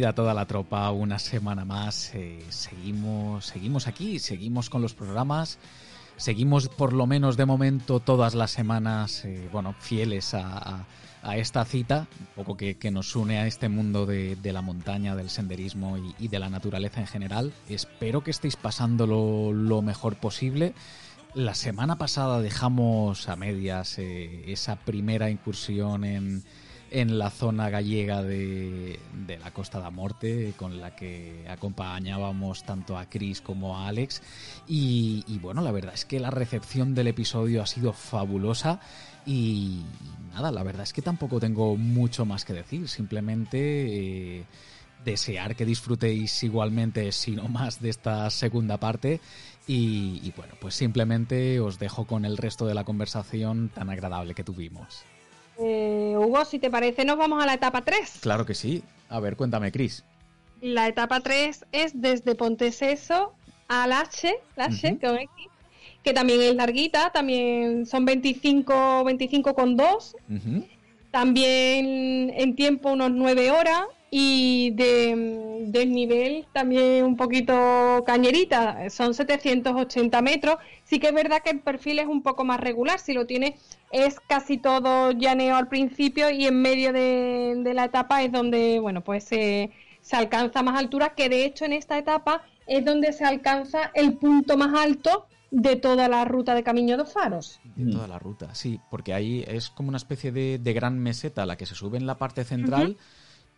Bienvenida a toda la tropa, una semana más. Eh, seguimos, seguimos aquí, seguimos con los programas, seguimos por lo menos de momento todas las semanas, eh, bueno, fieles a, esta cita, un poco que, nos une a este mundo de, la montaña, del senderismo y, de la naturaleza en general. Espero que estéis pasándolo lo mejor posible. La semana pasada dejamos a medias eh, esa primera incursión en en la zona gallega de, la Costa da Morte, con la que acompañábamos tanto a Chris como a Alex. Y, bueno, la verdad es que la recepción del episodio ha sido fabulosa. Y nada, la verdad es que tampoco tengo mucho más que decir. Simplemente eh, desear que disfrutéis igualmente, si no más, de esta segunda parte. Y bueno, pues simplemente os dejo con el resto de la conversación tan agradable que tuvimos. Eh, Hugo, si te parece, nos vamos a la etapa 3. Claro que sí. A ver, cuéntame, Cris. La etapa 3 es desde Ponteseso al H, que también es larguita, también son 25, 25 con 2. También en tiempo unos 9 horas y de desnivel también un poquito cañerita, son 780 metros. Sí que es verdad que el perfil es un poco más regular, si lo tienes es casi todo llaneo al principio y en medio de, la etapa es donde, bueno, pues se alcanza más altura, que de hecho en esta etapa es donde se alcanza el punto más alto de toda la ruta de Camino de Faros. De toda la ruta, sí, porque ahí es como una especie de, gran meseta la que se sube en la parte central.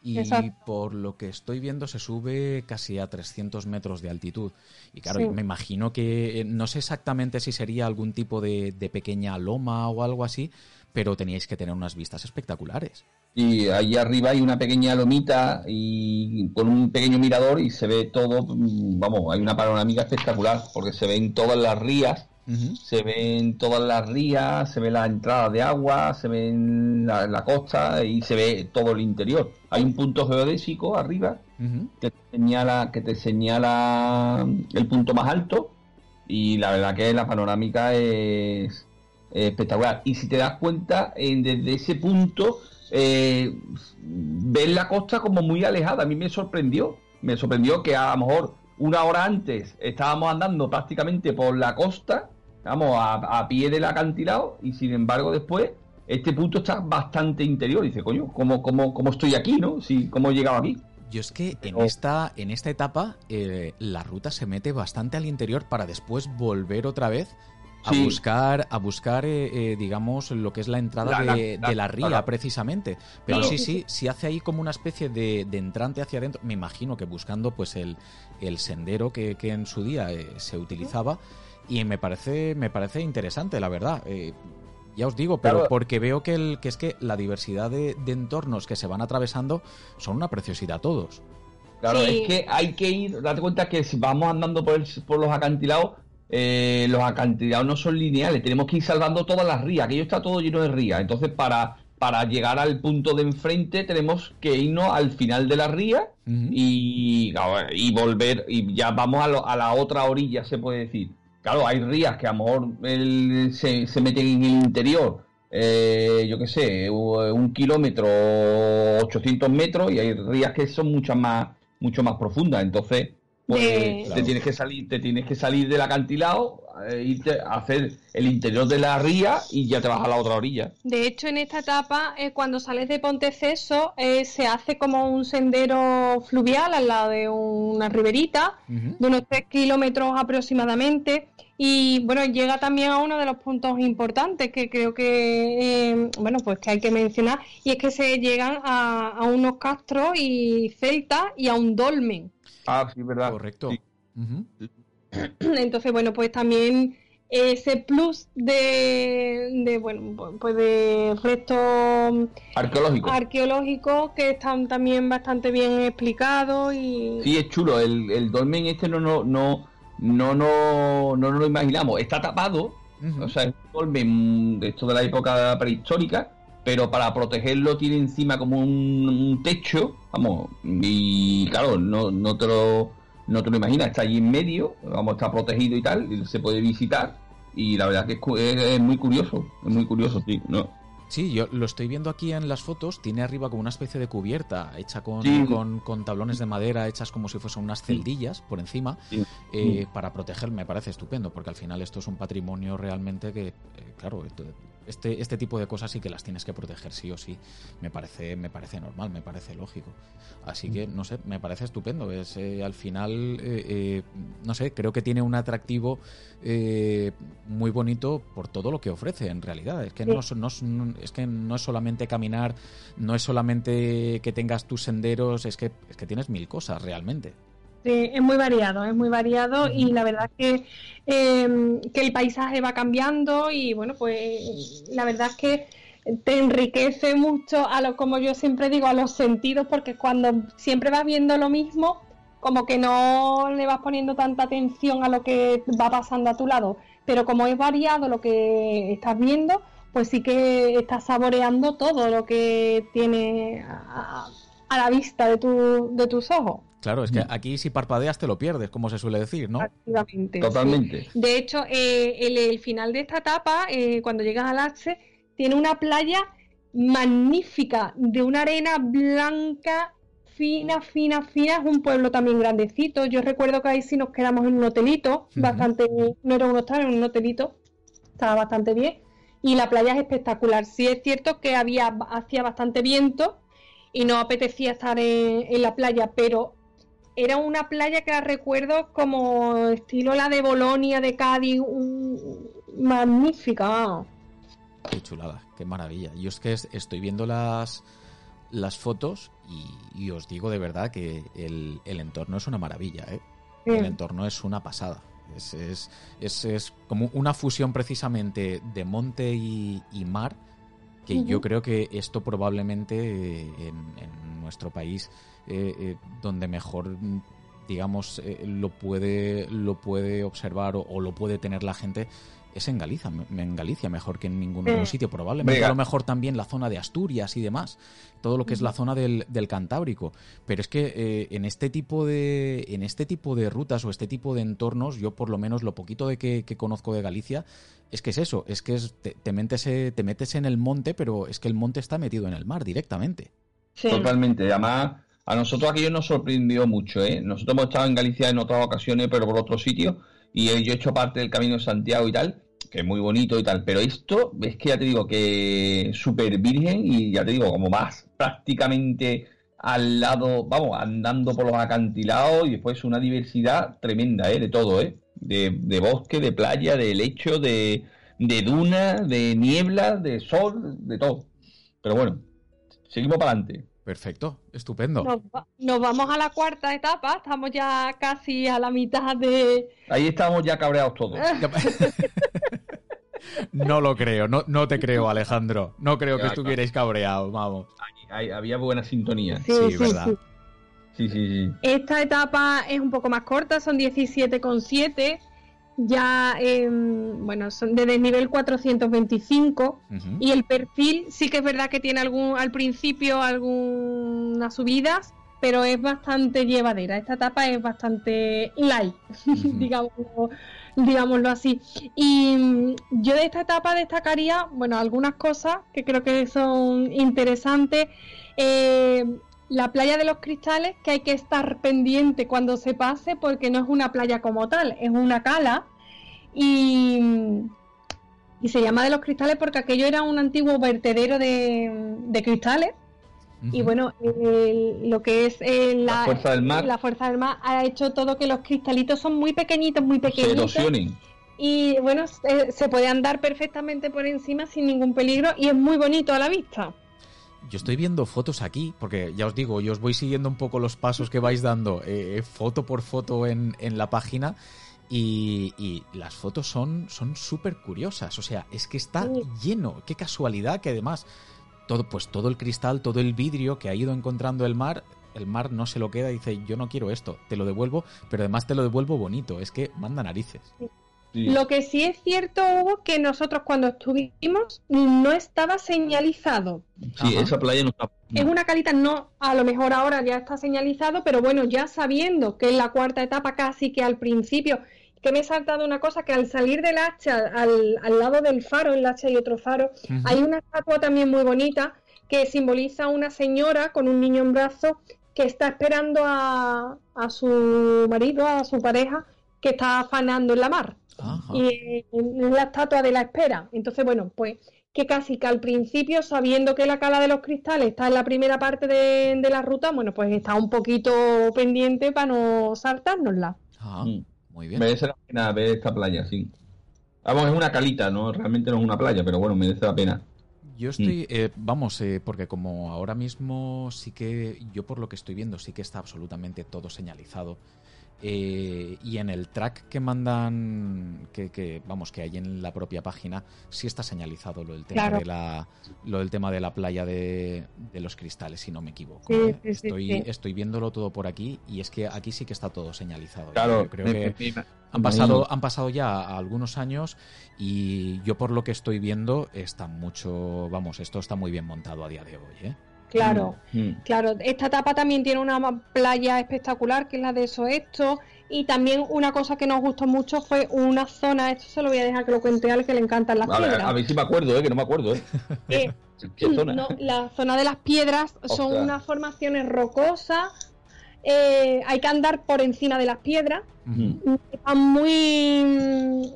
Y por lo que estoy viendo se sube casi a 300 metros de altitud. Y claro, me imagino que eh, no sé exactamente si sería algún tipo de, pequeña loma o algo así, pero teníais que tener unas vistas espectaculares. Y ahí arriba hay una pequeña lomita y con un pequeño mirador y se ve todo, mm, vamos, hay una panorámica espectacular porque se ven todas las rías se ven todas las rías, se ve la entrada de agua, se ve la, costa y se ve todo el interior. Hay un punto geodésico arriba que, te señala, que te señala el punto más alto y la verdad que la panorámica es, espectacular. Y si te das cuenta, desde ese punto eh, ves la costa como muy alejada. A mí me sorprendió, me sorprendió que a lo mejor una hora antes estábamos andando prácticamente por la costa, vamos, a, pie del acantilado, y sin embargo después este punto está bastante interior. dice, coño, ¿cómo, cómo, cómo estoy aquí, no? Si, ¿Cómo he llegado aquí? Yo es que en esta, en esta etapa eh, la ruta se mete bastante al interior para después volver otra vez a buscar, a buscar eh, eh, digamos, lo que es la entrada de, la, ría, precisamente. Pero sí, sí, sí hace ahí como una especie de, entrante hacia adentro. Me imagino que buscando pues el, el sendero que, en su día eh, se utilizaba. Y me parece, me parece interesante, la verdad. ya os digo, pero porque veo que, el, que es que la diversidad de, entornos que se van atravesando son una preciosidad todos. Claro, es que hay que ir, date cuenta que si vamos andando por, por los acantilados, eh, los acantilados no son lineales, tenemos que ir salvando todas las rías, aquello está todo lleno de rías, entonces para, para llegar al punto de enfrente tenemos que irnos al final de la ría y, y, volver, y ya vamos a, la otra orilla, se puede decir. Claro, hay rías que a lo mejor se, se, meten en el interior, eh, yo qué sé, un kilómetro, 800 metros, y hay rías que son mucho más, mucho más profundas, entonces pues te tienes que salir, te tienes que salir del acantilado, eh, irte a hacer el interior de la ría y ya te vas a la otra orilla. De hecho, en esta etapa, eh, cuando sales de Ponteceso, eh, se hace como un sendero fluvial al lado de una riberita, de unos 3 kilómetros aproximadamente. Y bueno, llega también a uno de los puntos importantes que creo que, bueno, pues que hay que mencionar, y es que se llegan a, a unos castros y celtas y a un dolmen. Ah, sí, verdad. Correcto. Entonces, bueno, pues también ese plus de, bueno, pues de restos arqueológicos. que están también bastante bien explicados y sí es chulo. El, el dolmen este no no no no no no, lo imaginamos. Está tapado o sea es un dolmen de esto de la época prehistórica pero para protegerlo tiene encima como un, techo vamos y claro no no te lo no te lo imaginas está allí en medio vamos está protegido y tal y se puede visitar y la verdad que es, muy curioso, es muy curioso, sí, ¿no? Sí, yo lo estoy viendo aquí en las fotos. Tiene arriba como una especie de cubierta hecha con, con, tablones de madera, hechas como si fuesen unas celdillas por encima, eh, para proteger. Me parece estupendo, porque al final esto es un patrimonio realmente que, eh, claro, este, este tipo de cosas sí que las tienes que proteger sí o sí. Me parece, me parece normal, me parece lógico. Así que, no sé, me parece estupendo. Es, eh, al final, eh, eh, no sé, creo que tiene un atractivo muy bonito por todo lo que ofrece, en realidad. Es que no, es que no es solamente caminar, no es solamente que tengas tus senderos, es que, es que tienes mil cosas realmente. Sí, es muy variado, es muy variado y la verdad que, em, que el paisaje va cambiando y bueno, pues la verdad es que te enriquece mucho a lo, como yo siempre digo, a los sentidos, porque cuando siempre vas viendo lo mismo, como que no le vas poniendo tanta atención a lo que va pasando a tu lado, pero como es variado lo que estás viendo, pues sí que estás saboreando todo lo que tiene a, a la vista de, tu, de tus ojos. Claro, es que aquí si parpadeas te lo pierdes, como se suele decir, ¿no? Totalmente. De hecho, eh, el, final de esta etapa, eh, cuando llegas al Axe, tiene una playa magnífica, de una arena blanca, fina, fina, fina. Es un pueblo también grandecito. Yo recuerdo que ahí sí nos quedamos en un hotelito, bastante, no era un hostal, era un hotelito, estaba bastante bien. Y la playa es espectacular. Sí es cierto que había, hacía bastante viento y no apetecía estar en la playa, pero era una playa que la recuerdo como estilo la de Bolonia, de Cádiz, magnífica. Qué chulada, qué maravilla. Yo es que estoy viendo las, las fotos y, os digo de verdad que el, entorno es una maravilla, ¿eh? El entorno es una pasada. Es, es, es, como una fusión precisamente de monte y, mar, que yo creo que esto probablemente en nuestro país eh, eh, donde mejor digamos eh, lo puede lo puede observar o, lo puede tener la gente es en Galicia, en Galicia mejor que en ningún otro sitio, probablemente. A lo mejor también la zona de Asturias y demás, todo lo que es la zona del, Cantábrico, pero es que en este tipo de en este tipo de rutas o este tipo de entornos, yo por lo menos lo poquito de que, conozco de Galicia es que es eso, es que es, te, metes, te metes en el monte, pero es que el monte está metido en el mar directamente. Totalmente, además a nosotros aquello nos sorprendió mucho, ¿eh? Nosotros hemos estado en Galicia en otras ocasiones, pero por otros sitios, y yo he hecho parte del Camino de Santiago y tal, que es muy bonito y tal, pero esto es que ya te digo que súper virgen y ya te digo, como más prácticamente al lado, vamos, andando por los acantilados y después una diversidad tremenda, ¿eh? De todo, ¿eh? De, bosque, de playa, de lecho, de, de duna, de niebla, de sol, de todo. Pero bueno, seguimos para adelante. Perfecto, estupendo. Nos, vamos a la cuarta etapa, estamos ya casi a la mitad de... Ahí estamos ya cabreados todos. no lo creo, no, no te creo Alejandro, no creo que estuvierais cabreados, vamos. había buena sintonía. Sí, verdad. Sí. sí, sí, Esta etapa es un poco más corta, son 17,7 ya, em, bueno, son de desnivel 425 y el perfil sí que es verdad que tiene algún al principio algunas subidas, pero es bastante llevadera. Esta etapa es bastante light, digámoslo, así. Y mm, yo de esta etapa destacaría, bueno, algunas cosas que creo que son interesantes. Eh, la playa de los cristales, que hay que estar pendiente cuando se pase, porque no es una playa como tal, es una cala. Y, y se llama de los cristales porque aquello era un antiguo vertedero de, cristales. Y bueno, lo que es eh, la, fuerza del mar. la fuerza del mar ha hecho todo que los cristalitos son muy pequeñitos, muy pequeñitos. Y bueno, se puede andar perfectamente por encima sin ningún peligro y es muy bonito a la vista. Yo estoy viendo fotos aquí, porque ya os digo, yo os voy siguiendo un poco los pasos que vais dando, eh, foto por foto en, en la página, Y, las fotos son súper curiosas. O sea, es que está lleno. Qué casualidad que además todo, pues todo el cristal, todo el vidrio que ha ido encontrando el mar, el mar no se lo queda y dice, yo no quiero esto, te lo devuelvo, pero además te lo devuelvo bonito. Es que manda narices. Lo que sí es cierto, Hugo, que nosotros cuando estuvimos no estaba señalizado. Sí, esa playa no está. Es una calita, no, a lo mejor ahora ya está señalizado, pero bueno, ya sabiendo que es la cuarta etapa casi que al principio, que me he saltado una cosa, que al salir del hacha, al, lado del faro, el hacha y otro faro, hay una estatua también muy bonita que simboliza a una señora con un niño en brazos que está esperando a, a su marido, a su pareja, que está afanando en la mar y la estatua de la espera. Entonces, bueno, pues que casi que al principio, sabiendo que la cala de los cristales está en la primera parte de, la ruta, bueno, pues está un poquito pendiente para no saltárnosla. Ah, mm. muy bien. Merece la pena ver esta playa, sí. Vamos, es una calita, ¿no? Realmente no es una playa, pero bueno, merece la pena. Yo estoy, mm. eh, vamos, eh, porque como ahora mismo sí que, yo por lo que estoy viendo, sí que está absolutamente todo señalizado. Eh, y en el track que mandan, que, vamos, que hay en la propia página, sí está señalizado lo del tema de la, lo del tema de la playa de, los cristales, si no me equivoco. ¿eh? estoy, estoy viéndolo todo por aquí y es que aquí sí que está todo señalizado. Claro, creo que han pasado, han pasado ya algunos años y yo por lo que estoy viendo está mucho, vamos, esto está muy bien montado a día de hoy, ¿eh? Claro, mm, mm. claro. Esta etapa también tiene una playa espectacular, que es la de Soesto. Y también una cosa que nos gustó mucho fue una zona, esto se lo voy a dejar que lo cuente al que le encantan las piedras. a ver si me acuerdo, ¿eh? que no me acuerdo. ¿eh? eh ¿Qué zona? la zona de las piedras son unas formaciones rocosas. Eh, hay que andar por encima de las piedras. Están muy,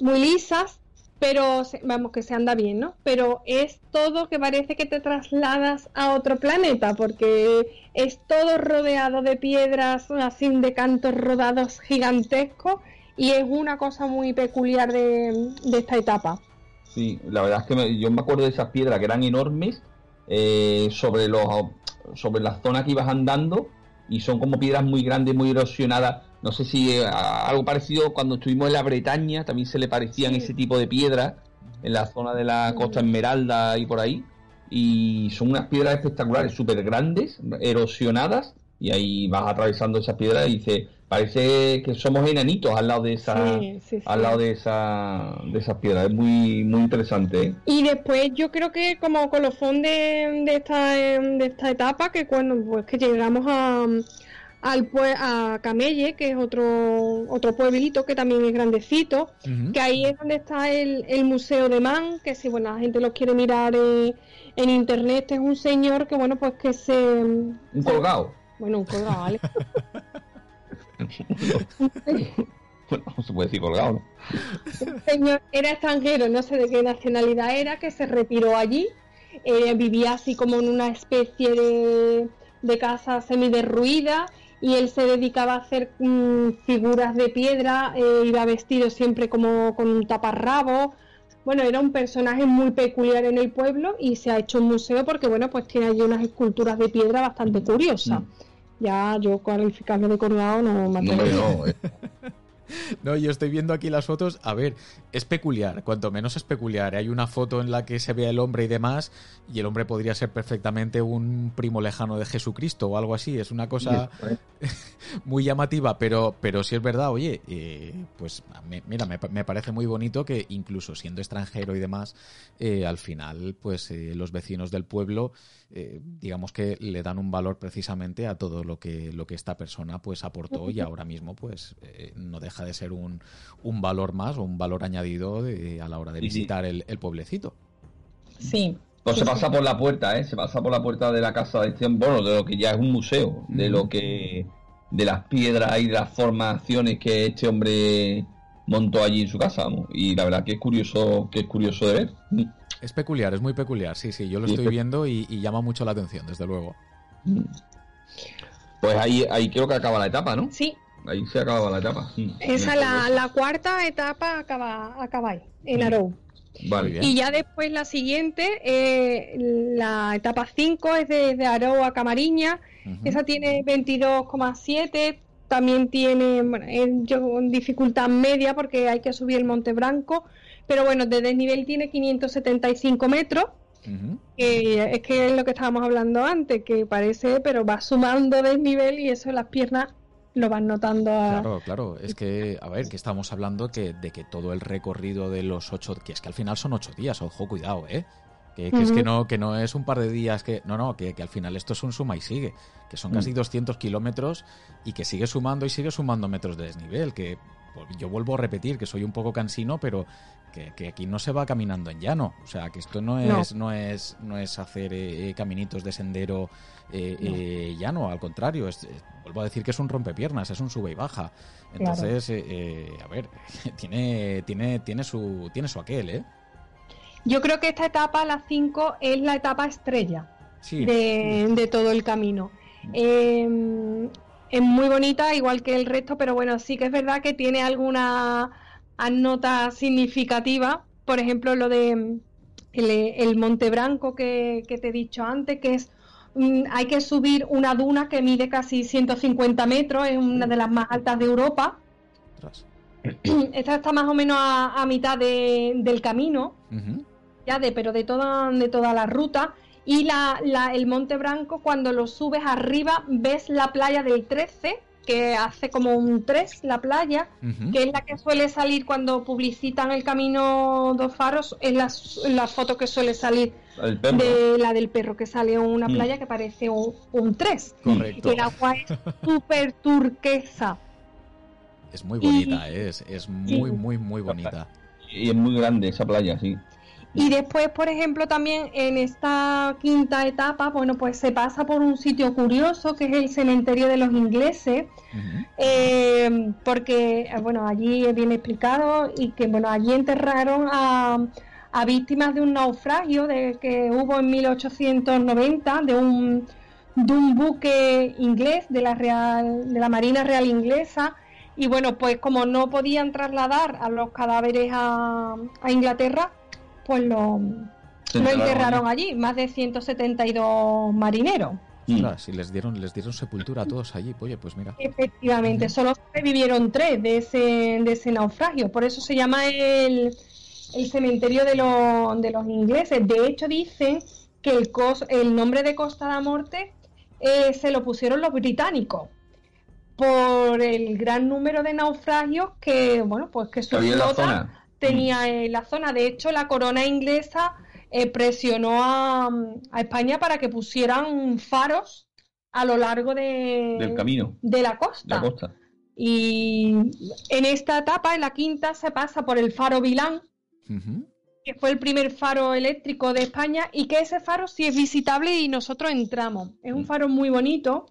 muy lisas pero vamos que se anda bien, ¿no? Pero es todo que parece que te trasladas a otro planeta, porque es todo rodeado de piedras, así de cantos rodados gigantescos, y es una cosa muy peculiar de, esta etapa. Sí, la verdad es que yo me acuerdo de esas piedras que eran enormes eh, sobre los sobre la zona que ibas andando y son como piedras muy grandes, muy erosionadas no sé si eh, algo parecido cuando estuvimos en la Bretaña, también se le parecían ese tipo de piedras en la zona de la costa Esmeralda y por ahí. Y son unas piedras espectaculares, súper grandes, erosionadas, y ahí vas atravesando esas piedras y dices, parece que somos enanitos al lado de esa al lado de esa de esas piedras es muy muy interesante ¿eh? y después yo creo que como colofón de, de esta de esta etapa que cuando pues que llegamos a al a Camelle, que es otro, otro pueblito que también es grandecito, que ahí es donde está el, el, Museo de Man, que si bueno, la gente lo quiere mirar eh, en internet, es un señor que bueno, pues que se... Un colgado. Bueno, un colgado, ¿vale? bueno, no se puede decir colgado, ¿no? El señor era extranjero, no sé de qué nacionalidad era, que se retiró allí, eh, vivía así como en una especie de, de casa semiderruida y él se dedicaba a hacer mm, figuras de piedra, eh, iba vestido siempre como con un taparrabo. Bueno, era un personaje muy peculiar en el pueblo y se ha hecho un museo porque, bueno, pues tiene allí unas esculturas de piedra bastante curiosas. Mm. Ya yo cualificarme de colgado no me no, eh. No, yo estoy viendo aquí las fotos. A ver, es peculiar, cuanto menos es peculiar. Hay una foto en la que se ve el hombre y demás, y el hombre podría ser perfectamente un primo lejano de Jesucristo o algo así. Es una cosa muy llamativa, pero, pero sí es verdad, oye, eh, pues mira, me, parece muy bonito que incluso siendo extranjero y demás, eh, al final, pues eh, los vecinos del pueblo eh, digamos que le dan un valor precisamente a todo lo que, lo que esta persona pues aportó y ahora mismo pues eh, no deja de ser un, un valor más o un valor añadido a la hora de visitar el, pueblecito. Sí. Pues se pasa por la puerta, ¿eh? Se pasa por la puerta de la casa de este, bueno, de lo que ya es un museo, de lo que, de las piedras y de las formaciones que este hombre montó allí en su casa, y la verdad que es curioso, que es curioso de ver. Es peculiar, es muy peculiar, sí, sí, yo lo estoy viendo y, llama mucho la atención, desde luego. Mm. Pues ahí, ahí creo que acaba la etapa, ¿no? Sí. Ahí se acaba la etapa. Esa la, la cuarta etapa acaba, acaba ahí, en Arou. Vale. Y ya después la siguiente, eh, la etapa 5 es desde Arou a Camariña. Esa tiene 22,7 también tiene bueno, dificultad media porque hay que subir el Monte Branco, pero bueno, de desnivel tiene 575 metros. es que es lo que estábamos hablando antes, que parece, pero va sumando desnivel y eso las piernas lo van notando. Claro, claro, es que, a ver, que estamos hablando que, de que todo el recorrido de los ocho, que es que al final son ocho días, ojo, cuidado, ¿eh? Que, es que no, que no es un par de días, que no, no, que, al final esto es un suma y sigue, que son casi 200 mm. kilómetros y que sigue sumando y sigue sumando metros de desnivel, que yo vuelvo a repetir que soy un poco cansino, pero que, aquí no se va caminando en llano, o sea, que esto no es, no. es, no es hacer eh, caminitos de sendero eh, llano, al contrario, es, vuelvo a decir que es un rompepiernas, es un sube y baja. Entonces, a ver, tiene, tiene, tiene su, tiene su aquel, ¿eh? Yo creo que esta etapa, la 5, es la etapa estrella de, todo el camino. Em, es muy bonita, igual que el resto, pero bueno, sí que es verdad que tiene alguna nota significativa. Por ejemplo, lo de el, Monte Branco que, te he dicho antes, que es mm, hay que subir una duna que mide casi 150 metros, es una de las más altas de Europa. Esta está más o menos a, mitad del camino ya de, pero de toda, de toda la ruta. Y la, el Monte Branco, cuando lo subes arriba, ves la playa del 13, que hace como un 3 la playa, que es la que suele salir cuando publicitan el camino dos faros, es la, la foto que suele salir de la del perro, que sale una mm. playa que parece un, un 3. Correcto. El agua es súper turquesa. Es muy bonita, es, es muy, muy, muy bonita. Y es muy grande esa playa, sí. Y después, por ejemplo, también en esta quinta etapa, bueno, pues se pasa por un sitio curioso que es el cementerio de los ingleses, eh, porque, eh, bueno, allí viene explicado y que, bueno, allí enterraron a, víctimas de un naufragio de, que hubo en 1890 de un, de un buque inglés de la, Real, de la Marina Real Inglesa. Y bueno, pues como no podían trasladar a los cadáveres a, a Inglaterra, pues lo, enterraron allí. más de 172 marineros. si les dieron, les dieron sepultura a todos allí, oye, pues mira. Efectivamente, solo sobrevivieron tres de ese, de ese naufragio, por eso se llama el, el cementerio de, de los ingleses. De hecho, dicen que el, el nombre de Costa de la Muerte eh, se lo pusieron los británicos por el gran número de naufragios que, bueno, pues que su flota tenía en la zona. De hecho, la corona inglesa eh, presionó a, España para que pusieran faros a lo largo de, del camino de la costa. Y en esta etapa, en la quinta, se pasa por el faro Vilán, que fue el primer faro eléctrico de España y que ese faro sí es visitable y nosotros entramos. Es un mm. faro muy bonito,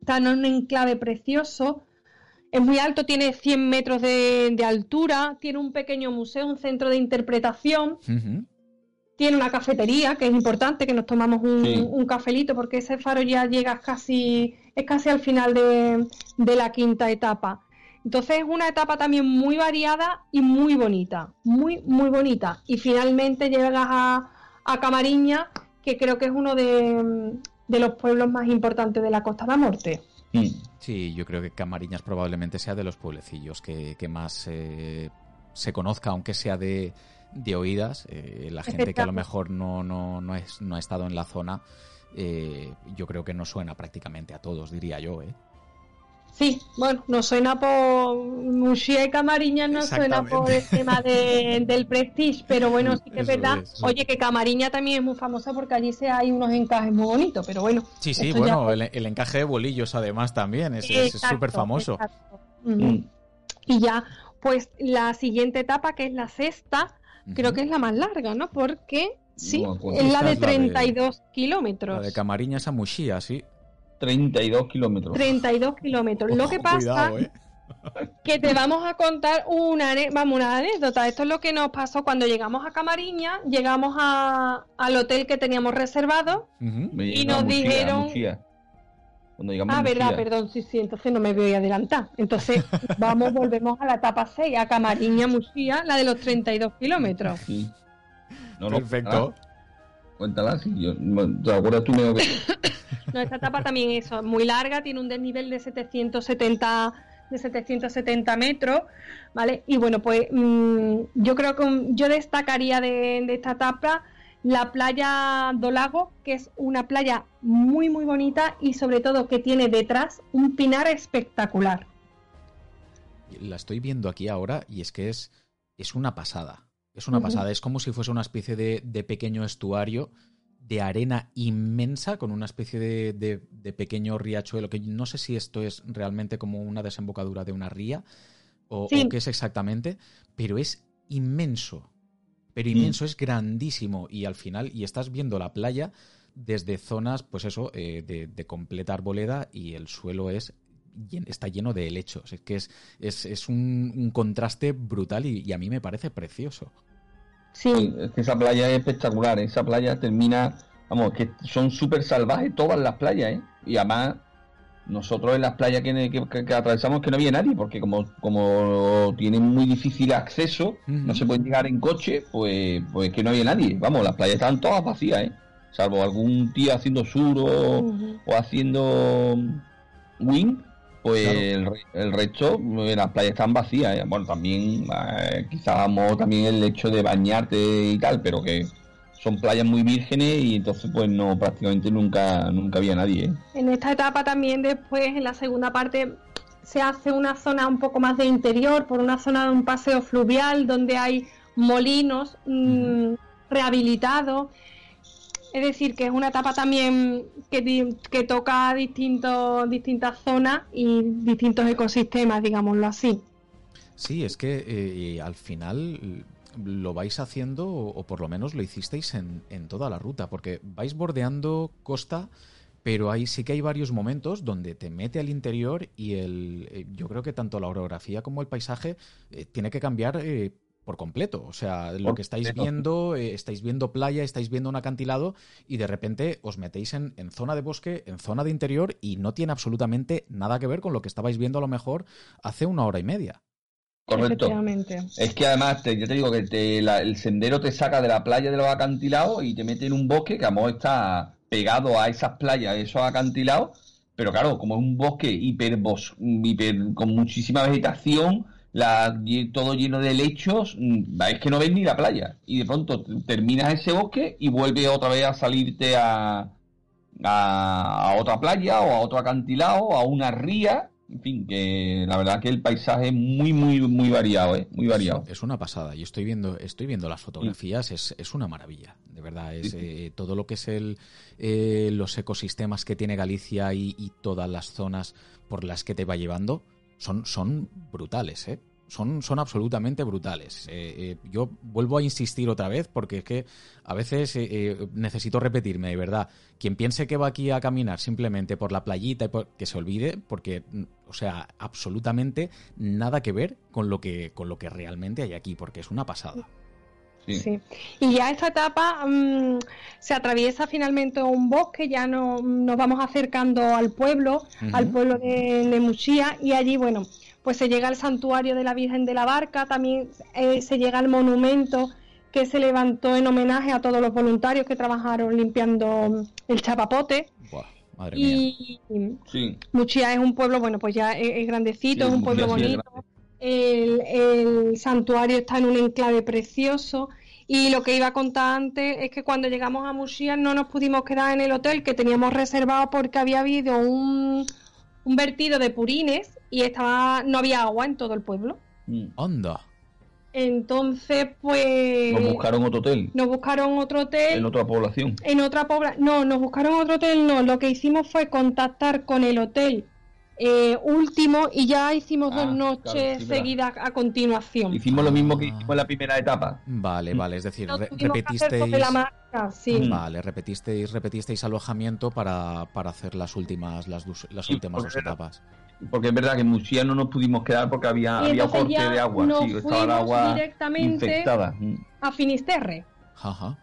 está en un enclave precioso, es muy alto, tiene 100 metros de, altura, tiene un pequeño museo, un centro de interpretación. Tiene una cafetería, que es importante, que nos tomamos un, cafelito, porque ese faro ya llega casi, es casi al final de, la quinta etapa. Entonces es una etapa también muy variada y muy bonita, muy, muy bonita. Y finalmente llegas a, Camariña, que creo que es uno de, de los pueblos más importantes de la Costa de la Morte. Sí, yo creo que Camariñas probablemente sea de los pueblecillos que, más eh, se conozca, aunque sea de, oídas. Eh, la gente que a lo mejor no, no, no, es, no ha estado en la zona, eh, yo creo que no suena prácticamente a todos, diría yo. ¿eh? Sí, bueno, no suena por Muxía y Camariña, no suena por el tema del Prestige, pero bueno, sí que es verdad. Oye, que Camariña también es muy famosa porque allí se hay unos encajes muy bonitos, pero bueno. Sí, sí, bueno, el, encaje de bolillos además también es súper famoso. Mm. Y ya, pues la siguiente etapa, que es la sexta, creo que es la más larga, ¿no? Porque sí, es la de 32 kilómetros. La de Camariñas a Muxía, sí. 32 kilómetros. 32 kilómetros. Lo que pasa ¿eh? que te vamos a contar una, vamos, una anécdota. Esto es lo que nos pasó cuando llegamos a Camariña, llegamos a, al hotel que teníamos reservado y nos dijeron... ah, verdad, perdón, sí, sí, entonces no me voy a adelantar. Entonces, vamos, volvemos a la etapa 6, a Camariña, Muxía, la de los 32 kilómetros. Sí. Perfecto. Cuéntala, si yo, ¿te acuerdas tú? Me... No, esta etapa también es muy larga, tiene un desnivel de 770 de 770 metros, ¿vale? Y bueno, pues mm, yo creo que yo destacaría de, esta etapa la playa do Lago, que es una playa muy muy bonita y sobre todo que tiene detrás un pinar espectacular. La estoy viendo aquí ahora y es que es, es una pasada. Es una pasada. Es como si fuese una especie de, de pequeño estuario de arena inmensa con una especie de, pequeño riachuelo, que no sé si esto es realmente como una desembocadura de una ría o, qué es exactamente, pero es inmenso, pero mm. inmenso, es grandísimo y al final, y estás viendo la playa desde zonas, pues eso, eh, de, completa arboleda y el suelo es está lleno de helechos. Es que es, es, un, contraste brutal y, a mí me parece precioso. Sí. Es que esa playa es espectacular. Esa playa termina, vamos, que son súper salvajes todas las playas, ¿eh? Y además, nosotros en las playas que, que, atravesamos que no había nadie, porque como, como tienen muy difícil acceso, no se puede llegar en coche, pues, pues que no había nadie. Vamos, las playas estaban todas vacías, ¿eh? Salvo algún tío haciendo sur o haciendo wing, pues el, resto, eh, las playas están vacías. ¿eh? Bueno, también, eh, quizás también el hecho de bañarte y tal, pero que son playas muy vírgenes y entonces pues no, prácticamente nunca, nunca había nadie. En esta etapa también después, en la segunda parte, se hace una zona un poco más de interior, por una zona de un paseo fluvial donde hay molinos mm, rehabilitados es decir, que es una etapa también que, toca distintas zonas y distintos ecosistemas, digámoslo así. Sí, es que eh, al final lo vais haciendo, o por lo menos lo hicisteis en, toda la ruta, porque vais bordeando costa, pero ahí sí que hay varios momentos donde te mete al interior y el, eh, yo creo que tanto la orografía como el paisaje eh, tiene que cambiar por completo. O sea, lo que estáis viendo, eh, estáis viendo playa, estáis viendo un acantilado y de repente os metéis en, zona de bosque, en zona de interior y no tiene absolutamente nada que ver con lo que estabais viendo a lo mejor hace una hora y media. Correcto. Es que además, te, yo te digo que el sendero te saca de la playa de los acantilados y te mete en un bosque que a lo mejor está pegado a esas playas, esos acantilados, pero claro, como es un bosque hiper, hiper con muchísima vegetación, la, todo lleno de lechos, mm, es que no ves ni la playa. Y de pronto terminas ese bosque y vuelves otra vez a salirte a, a, otra playa o a otro acantilado, o a una ría. En fin, que la verdad que el paisaje es muy, muy, muy variado, ¿eh? Muy variado. Es una pasada. Y estoy viendo, estoy viendo las fotografías, es, es, una maravilla. De verdad, es eh, todo lo que es el, eh, los ecosistemas que tiene Galicia y, y todas las zonas por las que te va llevando son, son brutales, ¿eh? Son, son absolutamente brutales. Eh, eh, yo vuelvo a insistir otra vez porque es que a veces eh, necesito repetirme, de verdad. Quien piense que va aquí a caminar simplemente por la playita, y que se olvide, porque, o sea, absolutamente nada que ver con lo que, con lo que realmente hay aquí, porque es una pasada. Sí. Y ya esta etapa mm, se atraviesa finalmente un bosque, ya no, nos vamos acercando al pueblo, al pueblo de, Muxía, y allí, bueno, pues se llega al santuario de la Virgen de la Barca, también eh, se llega al monumento que se levantó en homenaje a todos los voluntarios que trabajaron limpiando el chapapote. madre y Muxía es un pueblo, bueno, pues ya es, grandecito, es un pueblo bonito. El, santuario está en un enclave precioso. Y lo que iba a contar antes es que cuando llegamos a Muxía no nos pudimos quedar en el hotel que teníamos reservado porque había habido un, vertido de purines y estaba no había agua en todo el pueblo. Anda. Entonces, pues. Nos buscaron otro hotel. Nos buscaron otro hotel. En otra población. En otra población. No, nos buscaron otro hotel, no. Lo que hicimos fue contactar con el hotel eh, último y ya hicimos dos ah, noches seguidas a continuación. Hicimos lo mismo que hicimos en la primera etapa. Vale, mm. vale, es decir, repetisteis. Vale, repetisteis, repetisteis alojamiento para, hacer las últimas, las, las últimas dos etapas. Porque es verdad que en Muxía no nos pudimos quedar porque había, había corte de agua. sí, estaba el agua directamente a Finisterre. Ajá.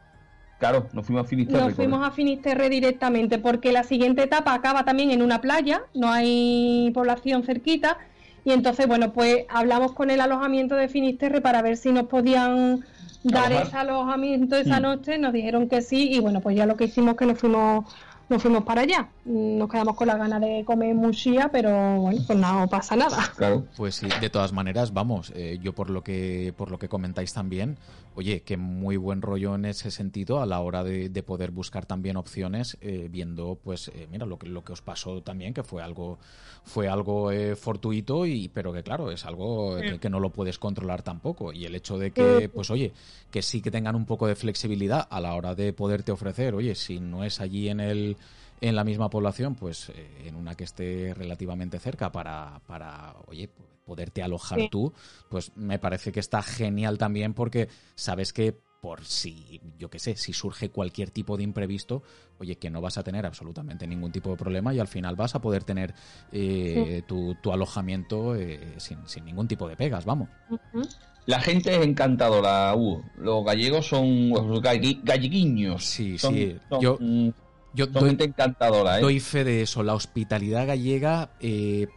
Claro, nos fuimos a Finisterre. Nos fuimos a Finisterre directamente, porque la siguiente etapa acaba también en una playa, no hay población cerquita, y entonces, bueno, pues hablamos con el alojamiento de Finisterre para ver si nos podían dar ese alojamiento esa mm. noche, nos dijeron que sí, y bueno, pues ya lo que hicimos que nos fuimos nos fuimos para allá. Nos quedamos con la gana de comer mushia, pero bueno, pues no pasa nada. Claro. Pues sí, de todas maneras, vamos, eh, yo por lo que por lo que comentáis también, oye, que muy buen rollo en ese sentido a la hora de, poder buscar también opciones, eh, viendo, pues, eh, mira, lo que lo que os pasó también, que fue algo fue algo fortuito y pero que claro es algo que, que, no lo puedes controlar tampoco y el hecho de que, pues, oye, que sí que tengan un poco de flexibilidad a la hora de poderte ofrecer, oye, si no es allí en el en la misma población, pues eh, en una que esté relativamente cerca para, para oye, poderte alojar tú, pues me parece que está genial también porque sabes que por si, yo qué sé, si surge cualquier tipo de imprevisto, oye, que no vas a tener absolutamente ningún tipo de problema y al final vas a poder tener eh, tu, alojamiento eh, sin, ningún tipo de pegas, vamos. La gente es encantadora, Hugo. Los gallegos son galleguiños. Sí, sí. yo, yo doy, encantadora, ¿eh? Doy fe de eso. La hospitalidad gallega eh,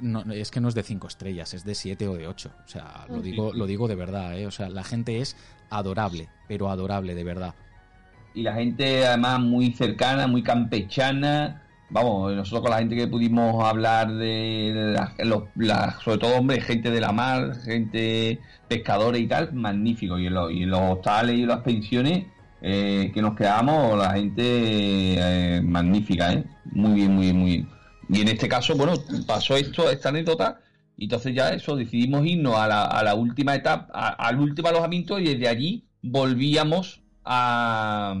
no, es que no es de cinco estrellas, es de siete o de ocho. O sea, lo digo, lo digo de verdad, ¿eh? O sea, la gente es adorable, pero adorable de verdad. Y la gente además muy cercana, muy campechana. Vamos, nosotros con la gente que pudimos hablar de la, sobre todo, hombre, gente de la mar, gente pescadores y tal, magnífico. Y en, y en los hostales y las pensiones, eh, que nos quedamos, la gente eh, magnífica, ¿eh? Muy bien, muy bien, muy bien. Y en este caso, bueno, pasó esto, esta anécdota, y entonces ya eso, decidimos irnos a la, a la última etapa, al último alojamiento, y desde allí volvíamos a,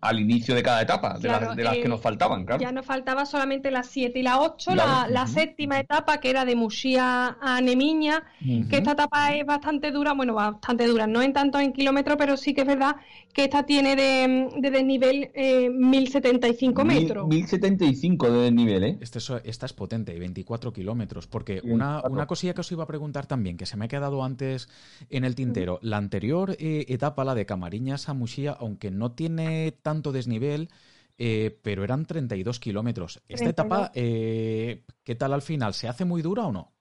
al inicio de cada etapa, de, las, de las que eh, nos faltaban, claro. Ya nos faltaba solamente las 7 y la 8, la, séptima etapa que era de Muxía a Nemiña, que esta etapa es bastante dura, bueno, bastante dura, no en tanto en kilómetros, pero sí que es verdad que esta tiene de, de desnivel eh, 1075 metros. 1075 de desnivel, ¿eh? Este esta es potente, 24 kilómetros, porque una, una, cosilla que os iba a preguntar también, que se me ha quedado antes en el tintero, la anterior eh, etapa, la de Camariñas a Muxía, aunque no tiene tanto desnivel, eh, pero eran 32 kilómetros. ¿Esta etapa, eh, qué tal al final? ¿Se hace muy dura o no?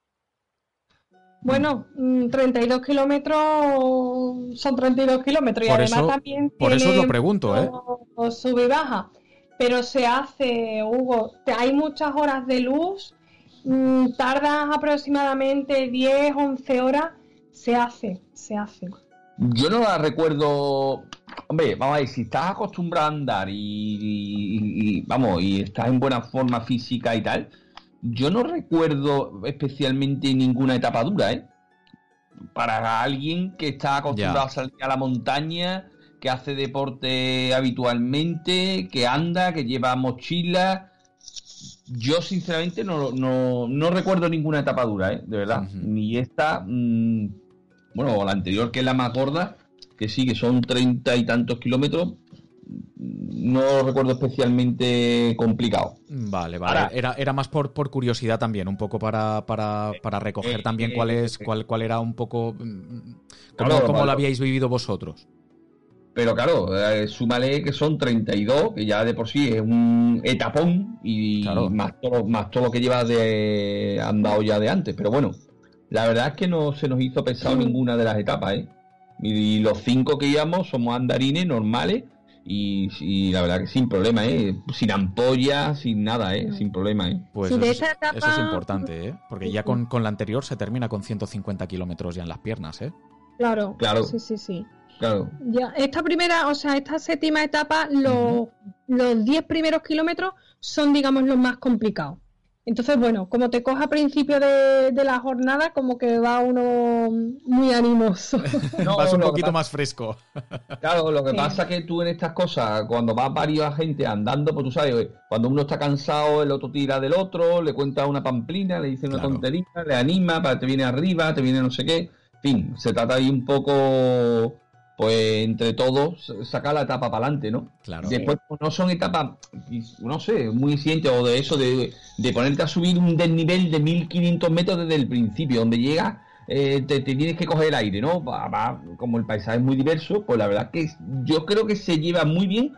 Bueno, 32 mm, kilómetros son 32 kilómetros y además también. Por eso os lo pregunto, ¿eh? Sube y baja. Pero se hace, Hugo, hay muchas horas de luz, mm, tardas aproximadamente 10, 11 horas. Se hace, se hace. Yo no la recuerdo. Hombre, vamos a ver, si estás acostumbrado a andar y, vamos, y estás en buena forma física y tal, yo no recuerdo especialmente ninguna etapa dura, ¿eh? Para alguien que está acostumbrado a salir a la montaña, que hace deporte habitualmente, que anda, que lleva mochila. Yo sinceramente no, no, no recuerdo ninguna etapa dura, ¿eh? De verdad. Ni esta. Mm, bueno, la anterior que es la más gorda, que sí, que son treinta y tantos kilómetros, no recuerdo especialmente complicado. Vale, vale. era, era más por, por curiosidad también, un poco para, para, para recoger eh, también cuál eh, es, cuál, cuál era un poco mm, cómo, lo habíais vivido vosotros. Pero claro, eh, súmale que son 32, que ya de por sí es un etapón y más, todo, más todo lo que lleva de andado ya de antes. Pero bueno, la verdad es que no se nos hizo pesado mm. ninguna de las etapas, ¿eh? Y, los cinco que íbamos somos andarines normales y, la verdad que sin problema, ¿eh? Sin ampollas, sin nada, ¿eh? Sin problema, ¿eh? Pues eso, es, importante, ¿eh? Porque ya con, la anterior se termina con 150 kilómetros ya en las piernas, ¿eh? Claro, claro. Sí, sí, sí. Claro. Ya, esta primera, o sea, esta séptima etapa, los, los 10 primeros kilómetros son, digamos, los más complicados. Entonces, bueno, como te coja a principio de, la jornada, como que va uno muy animoso. No, vas un poquito más fresco. Claro, lo que pasa es que tú en estas cosas, cuando vas varios gente andando, pues tú sabes, cuando uno está cansado, el otro tira del otro, le cuenta una pamplina, le dice una tontería, le anima, para te viene arriba, te viene no sé qué. En fin, se trata ahí un poco pues entre todos sacar la etapa para adelante, ¿no? Claro. Después pues, no son etapas, no sé, muy siente o de eso, de, ponerte a subir un desnivel de 1500 metros desde el principio, donde llega eh, te, tienes que coger el aire, ¿no? como el paisaje es muy diverso, pues la verdad que yo creo que se lleva muy bien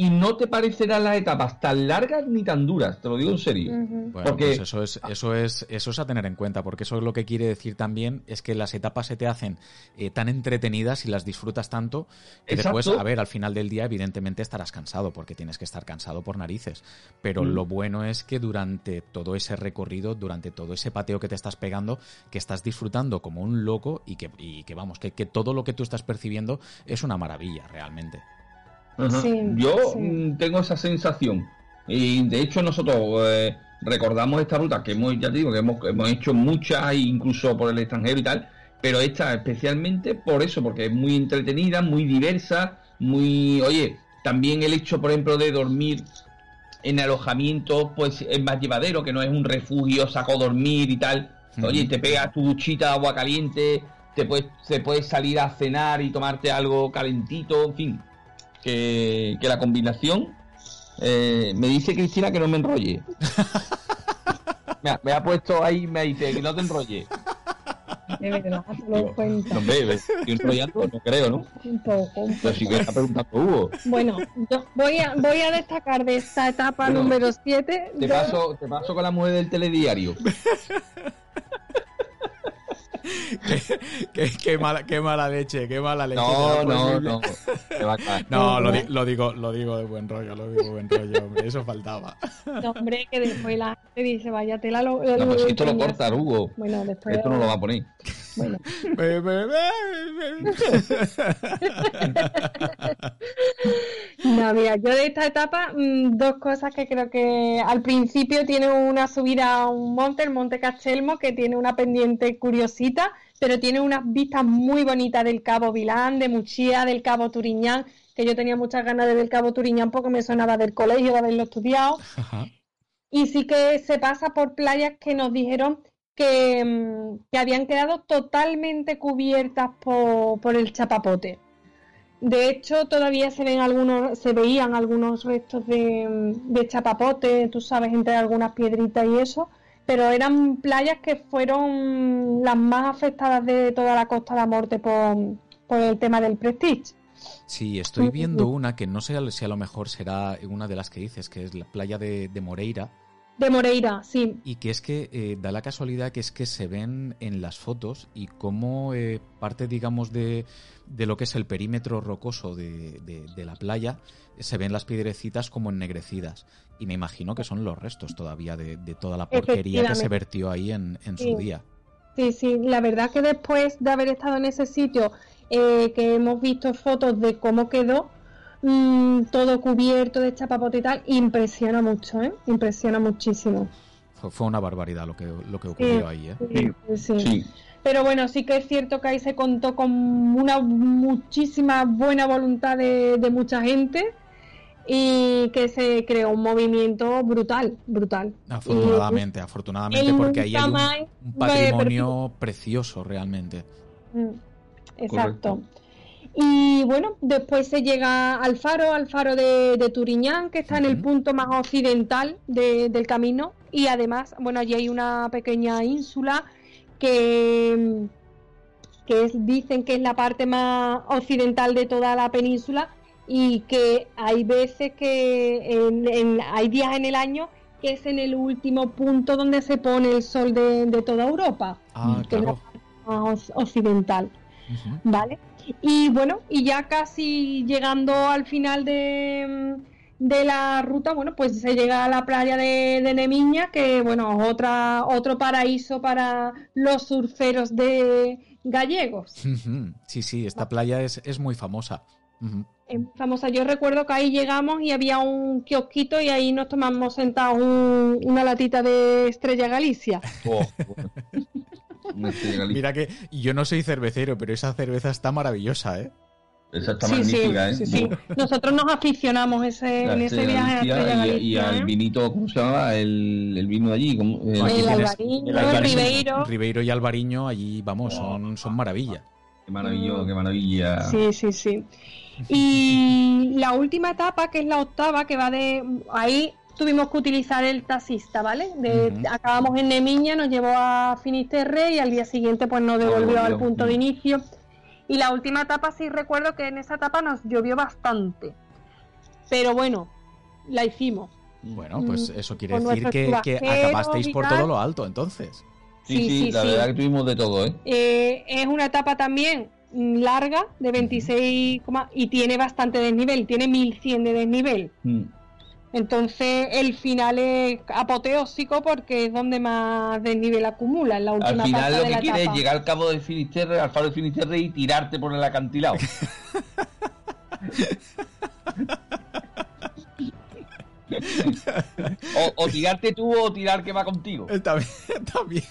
y no te parecerán las etapas tan largas ni tan duras, te lo digo en serio. Bueno, pues eso es, eso es, eso es a tener en cuenta, porque eso es lo que quiere decir también es que las etapas se te hacen eh, tan entretenidas y las disfrutas tanto que después, a ver, al final del día, evidentemente estarás cansado, porque tienes que estar cansado por narices. Pero mm. lo bueno es que durante todo ese recorrido, durante todo ese pateo que te estás pegando, que estás disfrutando como un loco y que, y que vamos, que, que todo lo que tú estás percibiendo es una maravilla realmente. Yo mm, tengo esa sensación. Y de hecho nosotros eh, recordamos esta ruta que hemos, ya te digo, que hemos, hemos hecho muchas, incluso por el extranjero y tal, pero esta especialmente por eso, porque es muy entretenida, muy diversa, muy... Oye, también el hecho, por ejemplo, de dormir en alojamiento, pues es más llevadero, que no es un refugio, saco dormir y tal. Oye, te pegas tu duchita de agua caliente, te puedes, te puedes salir a cenar y tomarte algo calentito, en fin que, la combinación. Eh, me dice Cristina que no me enrolle. me, ha, puesto ahí, me dice que no te enrolle. De verdad, te lo cuento. No, estoy enrollando, no creo, ¿no? Un poco, un Pero si que está preguntando Hugo. Bueno, yo voy a, voy a destacar de esta etapa número 7. Te, paso, te paso con la mujer del telediario. qué, mala, qué mala leche, qué mala leche. No, no, no. No, lo, lo, digo, lo digo de buen rollo, lo digo de buen rollo, hombre, eso faltaba. No, hombre, que después la gente dice, vaya tela lo. No, pues esto lo corta, Hugo. Bueno, después. Esto no lo va a poner. Bueno. no, mira, yo de esta etapa, mm, dos cosas que creo que al principio tiene una subida a un monte, el Monte Castelmo, que tiene una pendiente curiosita, pero tiene unas vistas muy bonitas del Cabo Vilán, de Muchía, del Cabo Turiñán, que yo tenía muchas ganas de ver el Cabo Turiñán porque me sonaba del colegio de haberlo estudiado. Y sí que se pasa por playas que nos dijeron Mm, que, habían quedado totalmente cubiertas por, el chapapote. De hecho, todavía se ven algunos, se veían algunos restos de, de, chapapote, tú sabes, entre algunas piedritas y eso, pero eran playas que fueron las más afectadas de toda la Costa de la Morte por, el tema del Prestige. Sí, estoy viendo una que no sé si a lo mejor será una de las que dices, que es la playa de Moreira, de Moreira, sí. Y que es que eh, da la casualidad que es que se ven en las fotos y como eh, parte, digamos, de, de, lo que es el perímetro rocoso de, de, la playa, se ven las piedrecitas como ennegrecidas. Y me imagino que son los restos todavía de, toda la porquería que se vertió ahí en, en su día. Sí, sí, la verdad que después de haber estado en ese sitio, eh, que hemos visto fotos de cómo quedó, Mm, todo cubierto de chapapote y tal, impresiona mucho, ¿eh? Impresiona muchísimo. Fue una barbaridad lo que, lo que ocurrió ahí, ¿eh? Sí, Pero bueno, sí que es cierto que ahí se contó con una muchísima buena voluntad de, mucha gente y que se creó un movimiento brutal, brutal. Afortunadamente, afortunadamente, porque ahí hay un, patrimonio precioso realmente. Mm, exacto. Y bueno, después se llega al faro, al faro de, Turiñán, que está en el punto más occidental del camino. Y además, bueno, allí hay una pequeña ínsula que, que dicen que es la parte más occidental de toda la península y que hay veces que hay días en el año que es en el último punto donde se pone el sol de, toda Europa, ah, que es la parte más occidental. ¿Vale? Y bueno, y ya casi llegando al final de, de la ruta, bueno, pues se llega a la playa de, de Nemiña, que bueno, otra, otro paraíso para los surferos de gallegos. Sí, sí, esta playa es, es muy famosa. Es famosa. Yo recuerdo que ahí llegamos y había un kiosquito y ahí nos tomamos sentados una latita de Estrella Galicia. Oh, Mira que yo no soy cervecero, pero esa cerveza está maravillosa, ¿eh? Esa está magnífica, ¿eh? Nosotros nos aficionamos ese, en ese viaje a Estrella Galicia. Y, al ¿eh? vinito, ¿cómo se llama? El, el vino de allí. El, el, Albariño, el, Ribeiro. Ribeiro y Albariño, allí, vamos, son, son maravilla. Qué maravilla, qué maravilla. Sí, sí, sí. Y la última etapa, que es la octava, que va de ahí tuvimos que utilizar el taxista, ¿vale? Acabamos en Nemiña, nos llevó a Finisterre y al día siguiente pues nos devolvió al punto de inicio. Y la última etapa sí recuerdo que en esa etapa nos llovió bastante. Pero bueno, la hicimos. Bueno, pues mm, eso quiere decir que, acabasteis por todo lo alto, entonces. Sí, sí, la verdad que tuvimos de todo, ¿eh? ¿eh? Es una etapa también larga, de 26, y tiene bastante desnivel, tiene 1100 de desnivel. Mm. Entonces el final es apoteósico porque es donde más desnivel acumula en la última Al final lo que quieres es llegar al cabo de Finisterre, al faro de Finisterre y tirarte por el acantilado. o, tirarte tú o tirar que va contigo. Está bien, está bien.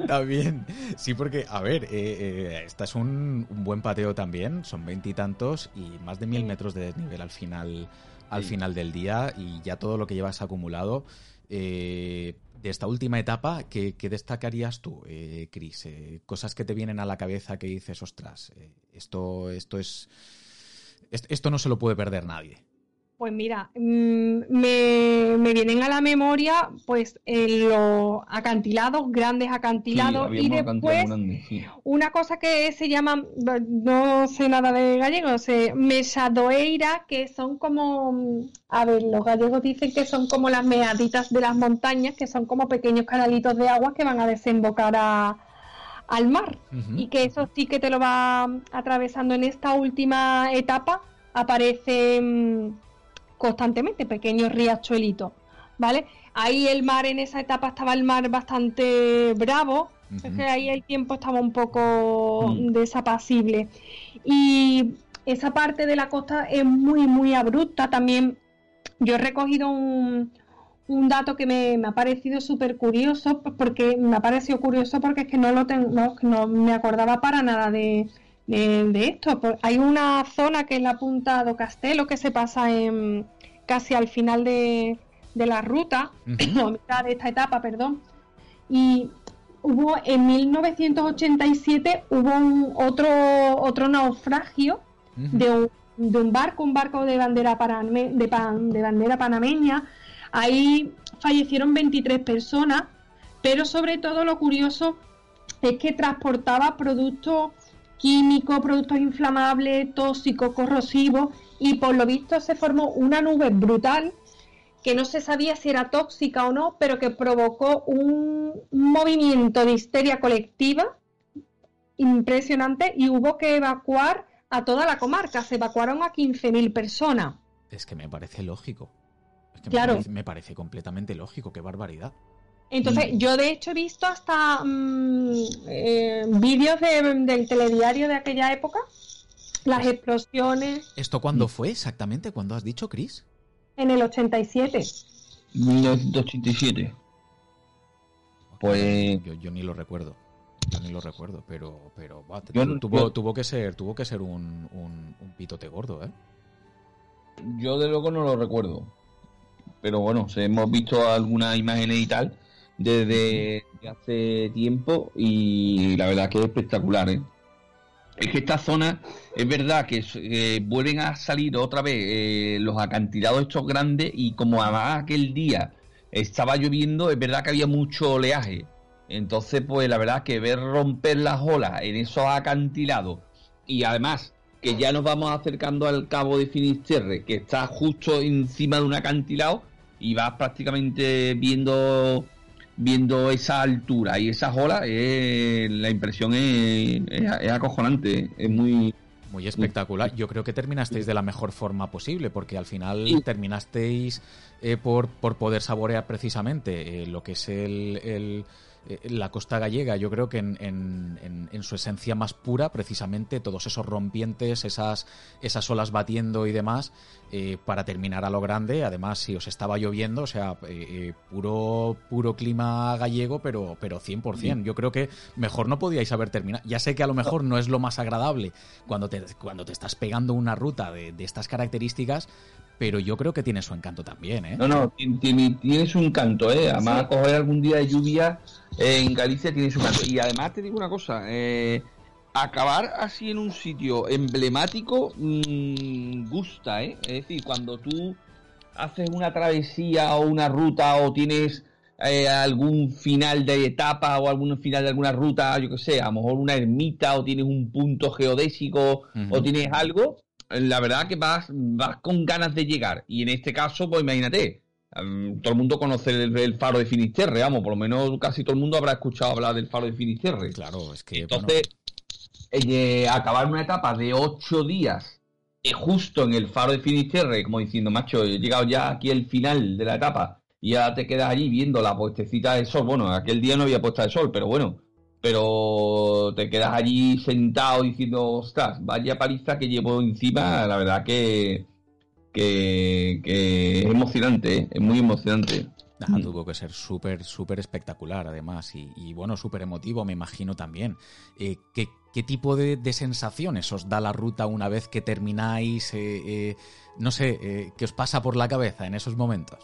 Está bien. Sí, porque, a ver, eh, eh, esta es un, buen pateo también. Son veintitantos y, más de mil metros de desnivel al final, al final del día. Y ya todo lo que llevas acumulado. Eh, de esta última etapa, ¿qué, destacarías tú, eh, Cris? cosas que te vienen a la cabeza que dices, ostras, esto, esto es. Esto no se lo puede perder nadie. Pues mira, mm, me, vienen a la memoria pues los acantilados, grandes acantilados y después una cosa que se llama, no sé nada de gallego, sé, mesadoeira, que son como, a ver, los gallegos dicen que son como las meaditas de las montañas, que son como pequeños canalitos de agua que van a desembocar al mar. Y que eso sí que te lo va atravesando en esta última etapa aparece constantemente, pequeños riachuelitos, ¿vale? Ahí el mar en esa etapa estaba el mar bastante bravo, es que ahí el tiempo estaba un poco mm. desapacible. Y esa parte de la costa es muy, muy abrupta. También yo he recogido un, un dato que me, ha parecido súper curioso, porque me ha parecido curioso porque es que no lo tengo, no, me acordaba para nada de, de, esto. Hay una zona que es la punta do Castelo que se pasa en casi al final de, la ruta, o mitad de esta etapa, perdón. Y hubo en 1987 hubo otro otro naufragio de, un, de, un, barco, un barco de bandera de, de bandera panameña. Ahí fallecieron 23 personas, pero sobre todo lo curioso es que transportaba productos químicos, productos inflamables, tóxicos, corrosivos, y por lo visto se formó una nube brutal que no se sabía si era tóxica o no, pero que provocó un movimiento de histeria colectiva impresionante y hubo que evacuar a toda la comarca. Se evacuaron a 15.000 personas. Es que me parece lógico. claro. me parece completamente lógico. Qué barbaridad. Entonces, mm. yo de hecho he visto hasta mm, eh, vídeos del telediario de aquella época, las explosiones. ¿Esto cuándo fue exactamente? ¿Cuándo has dicho, Chris? En el 87. 1987. Pues. Yo, ni lo recuerdo. Yo ni lo recuerdo, pero, pero tuvo, que ser, tuvo que ser un, un, un pitote gordo, ¿eh? Yo de luego no lo recuerdo. Pero bueno, hemos visto algunas imágenes y tal desde hace tiempo y la verdad que es espectacular, ¿eh? Es que esta zona, es verdad que eh, vuelven a salir otra vez eh, los acantilados estos grandes y como además aquel día estaba lloviendo, es verdad que había mucho oleaje. Entonces, pues la verdad que ver romper las olas en esos acantilados y además que ya nos vamos acercando al cabo de Finisterre, que está justo encima de un acantilado y vas prácticamente viendo viendo esa altura y esas olas, eh, la impresión es, acojonante, es muy... Muy espectacular. Yo creo que terminasteis de la mejor forma posible, porque al final terminasteis eh, por, por poder saborear precisamente eh, lo que es el eh, la costa gallega, yo creo que en, en, su esencia más pura, precisamente todos esos rompientes, esas, esas olas batiendo y demás, eh, para terminar a lo grande. Además, si os estaba lloviendo, o sea, eh, puro, puro clima gallego, pero, pero 100%. Yo creo que mejor no podíais haber terminado. Ya sé que a lo mejor no es lo más agradable cuando te, cuando te estás pegando una ruta de, de estas características, pero yo creo que tiene su encanto también, ¿eh? No, no, tiene, su encanto, ¿eh? Además, coger algún día de lluvia en Galicia tiene su encanto. Y además te digo una cosa, eh, acabar así en un sitio emblemático mm, gusta, ¿eh? Es decir, cuando tú haces una travesía o una ruta o tienes eh, algún final de etapa o algún final de alguna ruta, yo que sé, a lo mejor una ermita o tienes un punto geodésico o tienes algo, la verdad que vas, vas con ganas de llegar. Y en este caso, pues imagínate, todo el mundo conoce el, faro de Finisterre, vamos, por lo menos casi todo el mundo habrá escuchado hablar del faro de Finisterre. Claro, es que. Entonces, eh, acabar una etapa de ocho días eh, justo en el faro de Finisterre, como diciendo, macho, he llegado ya aquí al final de la etapa y ya te quedas allí viendo la puestecita de sol. Bueno, aquel día no había puesta de sol, pero bueno, pero te quedas allí sentado diciendo, ostras, vaya paliza que llevo encima, la verdad que, que, es emocionante, ¿eh? es muy emocionante. Mm. tuvo que ser súper, súper espectacular, además, y, bueno, súper emotivo, me imagino también. Eh, ¿qué, tipo de, sensaciones os da la ruta una vez que termináis? Eh, no sé, ¿qué os pasa por la cabeza en esos momentos?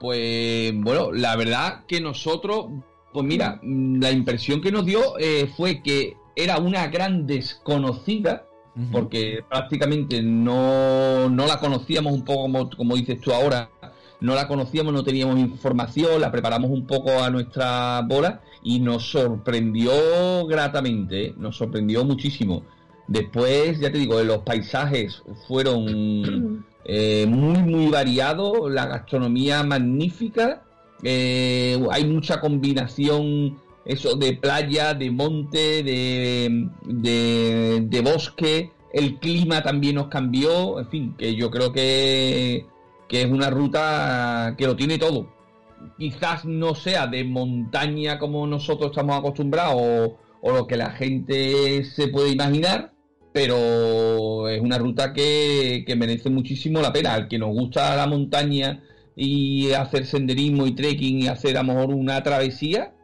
Pues bueno, la verdad que nosotros pues mira, mm, la impresión que nos dio fue que era una gran desconocida, porque prácticamente no, la conocíamos un poco como, como dices tú ahora, no la conocíamos, no teníamos información, la preparamos un poco a nuestra bola y nos sorprendió gratamente, ¿eh? nos sorprendió muchísimo. Después, ya te digo, los paisajes fueron eh, muy, muy variados, la gastronomía magnífica eh, hay mucha combinación eso de playa, de monte, de, de, bosque. El clima también nos cambió. En fin, que yo creo que, que es una ruta que lo tiene todo. Quizás no sea de montaña como nosotros estamos acostumbrados o, o lo que la gente se puede imaginar, pero es una ruta que, que merece muchísimo la pena. Al que nos gusta la montaña y hacer senderismo y trekking y hacer a lo mejor una travesía,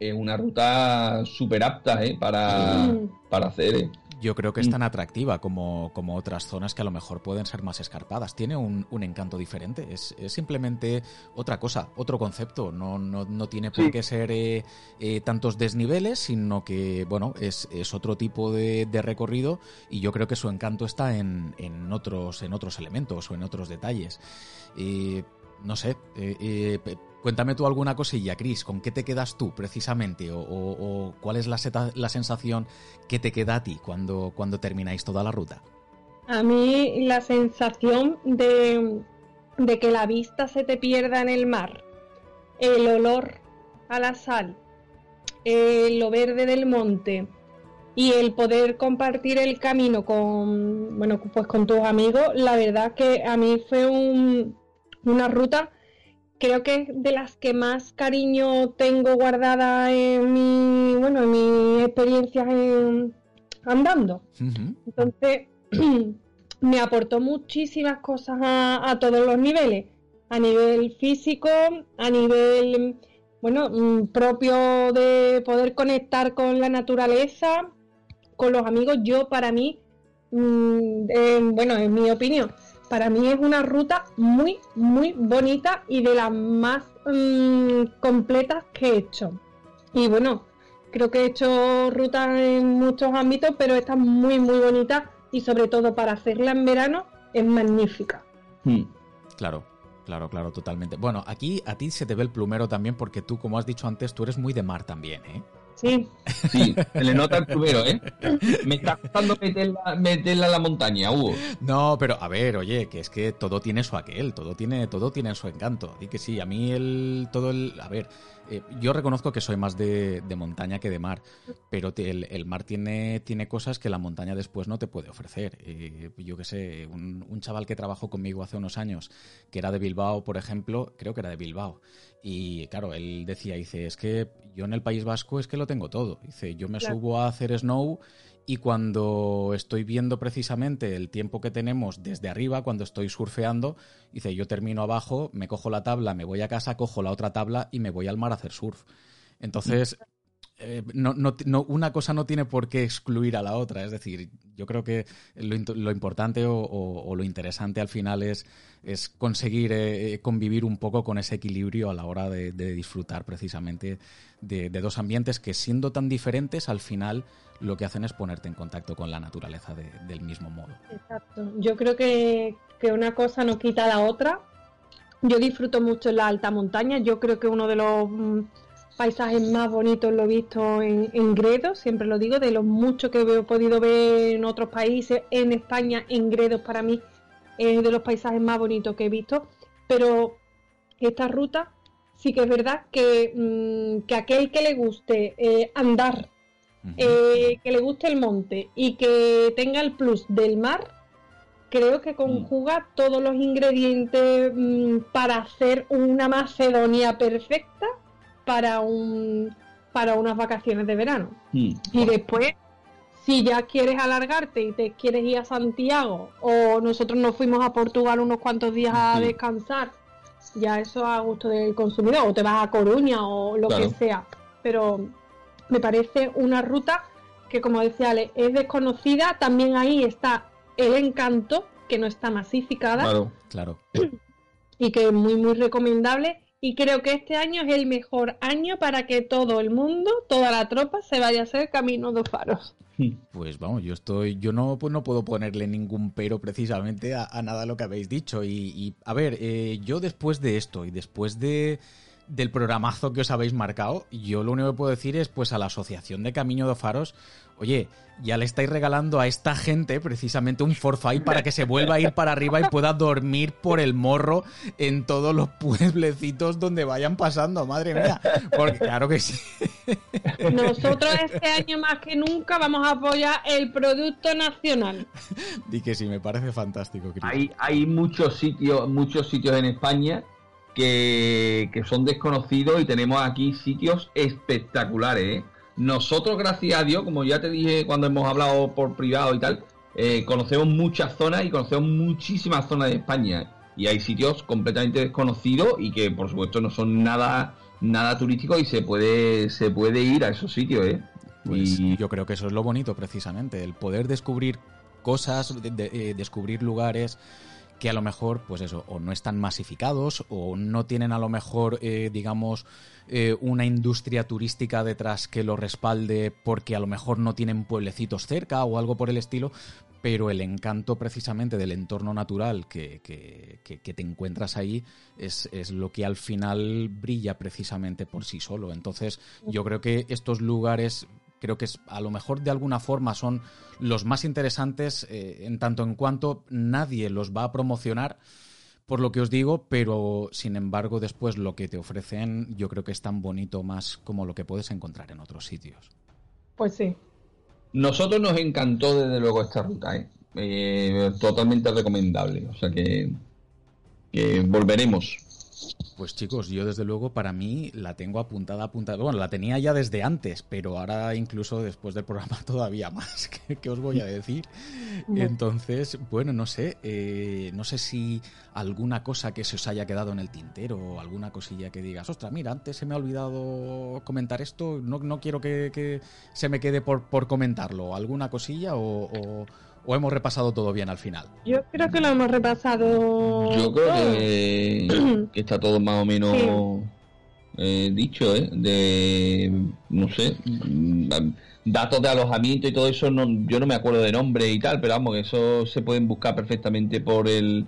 es una ruta súper apta ¿eh? para, mm. para hacer. ¿eh? Yo creo que es mm. tan atractiva como, como, otras zonas que a lo mejor pueden ser más escarpadas. Tiene un, encanto diferente. Es, simplemente otra cosa, otro concepto. No, no, tiene por qué ser eh, tantos desniveles, sino que, bueno, es, es otro tipo de, de, recorrido y yo creo que su encanto está en, en, otros, en otros elementos o en otros detalles no sé, eh, eh, cuéntame tú alguna cosilla, Cris, ¿con qué te quedas tú precisamente? ¿O, cuál es la, sensación que te queda a ti cuando, cuando termináis toda la ruta? A mí la sensación de, de que la vista se te pierda en el mar, el olor a la sal, lo verde del monte, y el poder compartir el camino con bueno pues con tus amigos la verdad que a mí fue un, una ruta creo que es de las que más cariño tengo guardada en mi, bueno, en mis experiencias andando. Entonces, me aportó muchísimas cosas a, todos los niveles, a nivel físico, a nivel, bueno, mm, propio de poder conectar con la naturaleza, con los amigos. Yo, para mí, mm, bueno, en mi opinión, para mí es una ruta muy, muy bonita y de las más mm, completas que he hecho. Y bueno, creo que he hecho rutas en muchos ámbitos, pero esta es muy, muy bonita y sobre todo para hacerla en verano es magnífica. Hmm. Claro, claro, claro, totalmente. Bueno, aquí a ti se te ve el plumero también porque tú, como has dicho antes, tú eres muy de mar también, ¿eh? Sí. Sí, se le nota el plumero, ¿eh? Me está costando meterla, a la montaña, Hugo. No, pero a ver, oye, que es que todo tiene su aquel, todo tiene, todo tiene su encanto. Y que sí, a mí el, todo el, a ver, eh, yo reconozco que soy más de, montaña que de mar, pero el, mar tiene, tiene cosas que la montaña después no te puede ofrecer. Eh, yo qué sé, un, un chaval que trabajó conmigo hace unos años, que era de Bilbao, por ejemplo, creo que era de Bilbao, y claro, él decía, dice, es que yo en el País Vasco es que lo tengo todo. Dice, yo me subo a hacer snow y cuando estoy viendo precisamente el tiempo que tenemos desde arriba, cuando estoy surfeando, dice, yo termino abajo, me cojo la tabla, me voy a casa, cojo la otra tabla y me voy al mar a hacer surf. Entonces, eh, no, no, una cosa no tiene por qué excluir a la otra. Es decir, yo creo que lo, importante o, lo interesante al final es, es conseguir eh, eh, convivir un poco con ese equilibrio a la hora de, disfrutar precisamente de, dos ambientes que siendo tan diferentes al final lo que hacen es ponerte en contacto con la naturaleza del mismo modo. Exacto. Yo creo que, que una cosa no quita la otra. Yo disfruto mucho la alta montaña. Yo creo que uno de los mm, paisajes más bonitos lo he visto en, en Gredos, siempre lo digo, de los muchos que he podido ver en otros países, en España, en Gredos para mí es de los paisajes más bonitos que he visto, pero esta ruta sí que es verdad que, mm, que aquel que le guste eh, andar, eh, que le guste el monte y que tenga el plus del mar, creo que conjuga todos los ingredientes mm, para hacer una Macedonia perfecta para un para unas vacaciones de verano. Y después, si ya quieres alargarte y te quieres ir a Santiago, o nosotros nos fuimos a Portugal unos cuantos días a descansar, ya eso a gusto del consumidor, o te vas a Coruña o lo que sea. Pero me parece una ruta que, como decía Ale, es desconocida. También ahí está el encanto, que no está masificada. Claro, claro. Y que es muy, muy recomendable. Y creo que este año es el mejor año para que todo el mundo, toda la tropa, se vaya a hacer Camino de Faros. Pues vamos, yo estoy, yo no, pues no puedo ponerle ningún pero precisamente a, nada lo que habéis dicho. Y, a ver, eh, yo después de esto y después de del programazo que os habéis marcado, yo lo único que puedo decir es pues a la Asociación de Camino de Faros, oye, ya le estáis regalando a esta gente precisamente un forfait para que se vuelva a ir para arriba y pueda dormir por el morro en todos los pueblecitos donde vayan pasando, madre mía. Porque claro que sí. Nosotros este año más que nunca vamos a apoyar el producto nacional. Di que sí, me parece fantástico. Hay, hay muchos sitios, muchos sitios en España que, son desconocidos y tenemos aquí sitios espectaculares. ¿eh? Nosotros, gracias a Dios, como ya te dije cuando hemos hablado por privado y tal, eh, conocemos muchas zonas y conocemos muchísimas zonas de España. Y hay sitios completamente desconocidos y que, por supuesto, no son nada nada turístico y se puede se puede ir a esos sitios, ¿eh? Pues y... yo creo que eso es lo bonito precisamente, el poder descubrir cosas, eh, descubrir lugares que a lo mejor, pues eso, o no están masificados o no tienen a lo mejor, eh, digamos, eh, una industria turística detrás que lo respalde porque a lo mejor no tienen pueblecitos cerca o algo por el estilo, pero el encanto precisamente del entorno natural que, que, que, te encuentras ahí es, es, lo que al final brilla precisamente por sí solo. Entonces yo creo que estos lugares creo que es, a lo mejor de alguna forma son los más interesantes eh, en tanto en cuanto nadie los va a promocionar por lo que os digo, pero sin embargo después lo que te ofrecen yo creo que es tan bonito más como lo que puedes encontrar en otros sitios. Pues sí. Nosotros nos encantó desde luego esta ruta, ¿eh? Eh, totalmente recomendable, o sea que, que volveremos. Pues chicos, yo desde luego para mí la tengo apuntada, apuntada. Bueno, la tenía ya desde antes, pero ahora incluso después del programa todavía más. ¿Qué, os voy a decir? Entonces, bueno, no sé, eh, no sé si alguna cosa que se os haya quedado en el tintero o alguna cosilla que digas, ostras, mira, antes se me ha olvidado comentar esto, no, no quiero que, se me quede por, por comentarlo. ¿Alguna cosilla o ¿O hemos repasado todo bien al final? Yo creo que lo hemos repasado. Yo creo que, está todo más o menos eh, dicho, ¿eh? De, no sé, mm, datos de alojamiento y todo eso, no, yo no me acuerdo de nombre y tal, pero vamos, eso se pueden buscar perfectamente por el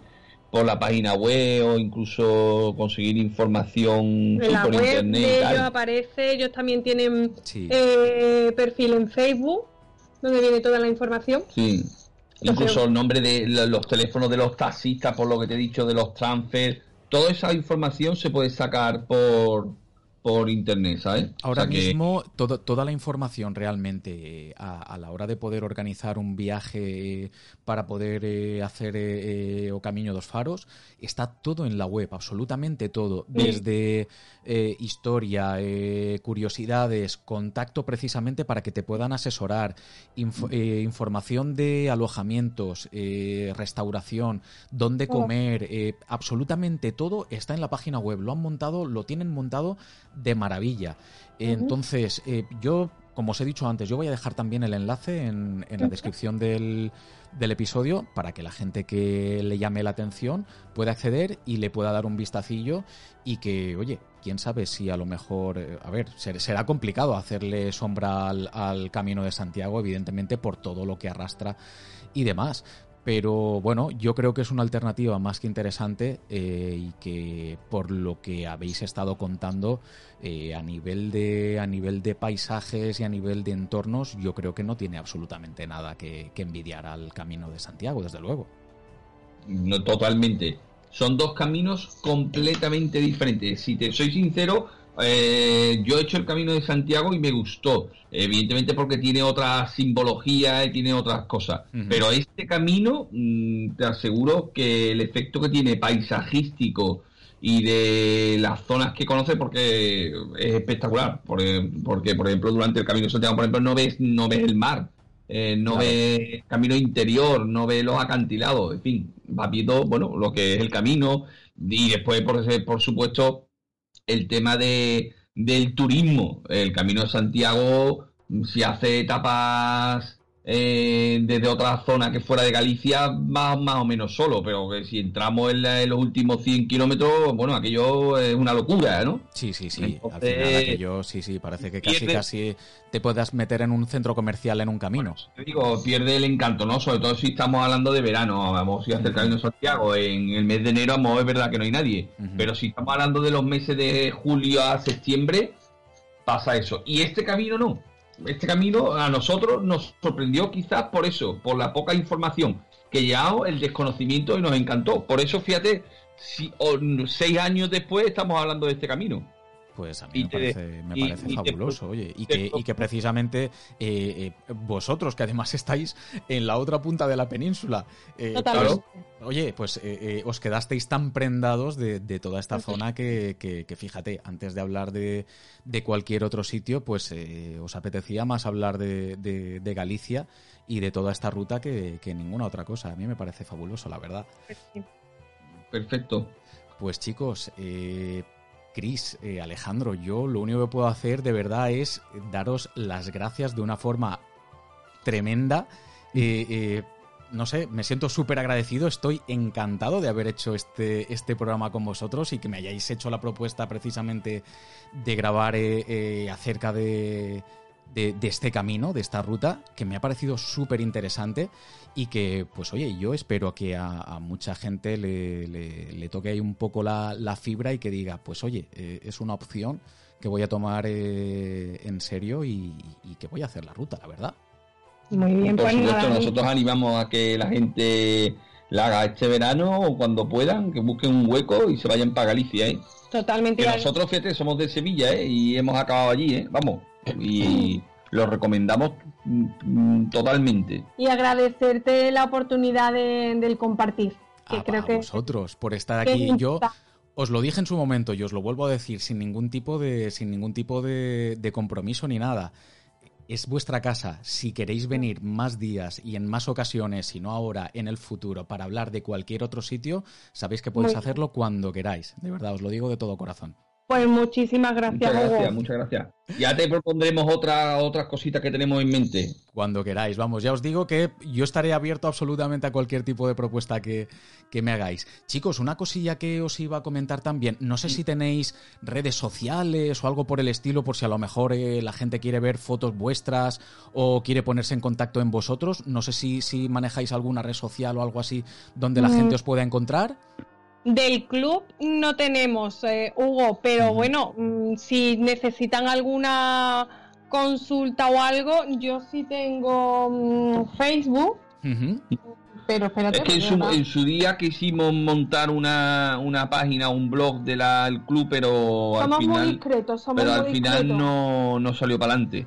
por la página web o incluso conseguir información por internet. ellos aparece, ellos también tienen eh, perfil en Facebook donde viene toda la información. Sí. Incluso el nombre de los teléfonos de los taxistas, por lo que te he dicho, de los transfers. Toda esa información se puede sacar por, por internet, ¿sabes? Ahora mismo toda la información realmente eh, a, la hora de poder organizar un viaje para poder eh, hacer eh, o Camino dos Faros está todo en la web, absolutamente todo, desde historia, curiosidades, contacto precisamente para que te puedan asesorar, información de alojamientos, restauración, dónde oh. comer, absolutamente todo está en la página web. Lo han montado, lo tienen montado de maravilla. Entonces, eh, yo, como os he dicho antes, yo voy a dejar también el enlace en, la descripción del, del, episodio para que la gente que le llame la atención pueda acceder y le pueda dar un vistacillo y que, oye, quién sabe si a lo mejor, eh, a ver, será complicado hacerle sombra al, al Camino de Santiago, evidentemente, por todo lo que arrastra y demás Pero bueno, yo creo que es una alternativa más que interesante eh, y que por lo que habéis estado contando eh, a nivel de a nivel de paisajes y a nivel de entornos, yo creo que no tiene absolutamente nada que, envidiar al Camino de Santiago, desde luego. No, totalmente. Son dos caminos completamente diferentes. Si te soy sincero, eh, yo he hecho el Camino de Santiago y me gustó, evidentemente porque tiene otra simbología y tiene otras cosas. Pero este camino, mm, te aseguro que el efecto que tiene paisajístico y de las zonas que conoce, porque es espectacular. Porque, porque, por ejemplo, durante el Camino de Santiago, por ejemplo, no ves, no ves el mar. Eh, no ves camino interior, no ves los acantilados, en fin, va viendo, bueno, lo que es el camino y después, por, por supuesto, el tema de, del turismo. El Camino de Santiago, si hace etapas eh, desde otra zona que fuera de Galicia, más, más o menos solo, pero que si entramos en, los últimos 100 kilómetros, bueno, aquello es una locura, ¿no? Sí, sí, sí. Al final aquello, sí, sí, parece que casi, casi te puedas meter en un centro comercial en un camino. te digo, pierde el encanto, ¿no? Sobre todo si estamos hablando de verano, vamos a hacer el Camino de Santiago en el mes de enero, vamos, es verdad que no hay nadie, pero si estamos hablando de los meses de julio a septiembre, pasa eso. Y este camino no este camino a nosotros nos sorprendió quizás por eso, por la poca información que llevamos, el desconocimiento y nos encantó. Por eso, fíjate, si, seis años después estamos hablando de este camino. Pues a mí me parece, fabuloso, oye, y que, y que precisamente eh, eh, vosotros, que además estáis en la otra punta de la península, eh, oye, pues os quedasteis tan prendados de, toda esta zona que, fíjate, antes de hablar de, cualquier otro sitio, pues os apetecía más hablar de, Galicia y de toda esta ruta que, que ninguna otra cosa. A mí me parece fabuloso, la verdad. Perfecto. Pues chicos, eh, Cris, eh, Alejandro, yo lo único que puedo hacer de verdad es daros las gracias de una forma tremenda. Eh, eh, no sé, me siento súper agradecido, estoy encantado de haber hecho este, este programa con vosotros y que me hayáis hecho la propuesta precisamente de grabar acerca de, de, este camino, de esta ruta, que me ha parecido súper interesante y que, pues oye, yo espero que a, mucha gente le, toque ahí un poco la, fibra y que diga, pues oye, eh, es una opción que voy a tomar eh, en serio y, que voy a hacer la ruta, la verdad. Muy bien, Por pues supuesto, nosotros animamos a que la gente la haga este verano o cuando puedan, que busquen un hueco y se vayan para Galicia, ¿eh? Totalmente. Que nosotros, fíjate, somos de Sevilla, ¿eh? Y hemos acabado allí, ¿eh? Vamos. Y lo recomendamos mm, totalmente. Y agradecerte la oportunidad de, del compartir. Que a, creo que vosotros por estar aquí. Yo os lo dije en su momento y os lo vuelvo a decir sin ningún tipo de, sin ningún tipo de, de compromiso ni nada. Es vuestra casa. Si queréis venir más días y en más ocasiones, y no ahora, en el futuro, para hablar de cualquier otro sitio, sabéis que podéis hacerlo cuando queráis. De verdad, os lo digo de todo corazón. Pues muchísimas gracias. Muchas gracias, muchas gracias. Ya te propondremos otra, otras cositas que tenemos en mente. Cuando queráis, vamos, ya os digo que yo estaré abierto absolutamente a cualquier tipo de propuesta que, me hagáis. Chicos, una cosilla que os iba a comentar también, no sé si tenéis redes sociales o algo por el estilo, por si a lo mejor eh, la gente quiere ver fotos vuestras o quiere ponerse en contacto en vosotros, no sé si, si manejáis alguna red social o algo así donde la mm. gente os pueda encontrar. Del club no tenemos, eh, Hugo, pero bueno, mm, si necesitan alguna consulta o algo, yo sí tengo mm, Facebook. Pero espérate. Es que en su, día quisimos montar una, una página, un blog del club, pero al final, pero al final no, no salió para adelante.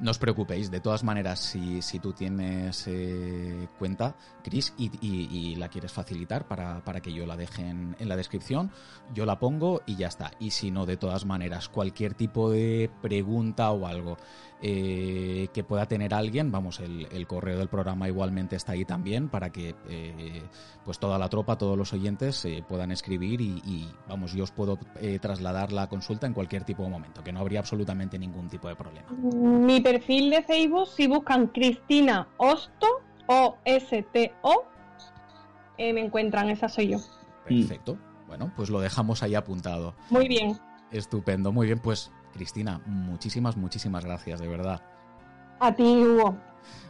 No, os, preocupéis. De todas maneras, si, si tú tienes eh, cuenta, Chris, y, la quieres facilitar para, que yo la deje en, la descripción, yo la pongo y ya está. Y si no, de todas maneras, cualquier tipo de pregunta o algo eh, que pueda tener alguien, vamos, el, correo del programa igualmente está ahí también para que eh, pues toda la tropa, todos los oyentes puedan escribir y, y, vamos, yo os puedo trasladar la consulta en cualquier tipo de momento, que no habría absolutamente ningún tipo de problema. Mi perfil de Facebook, si buscan Cristina Osto, O-S-T-O, eh, me encuentran, esa soy yo. Perfecto. Bueno, pues lo dejamos ahí apuntado. Muy bien. Estupendo, muy bien. Pues, Cristina, muchísimas, muchísimas gracias, de verdad. A ti, Hugo.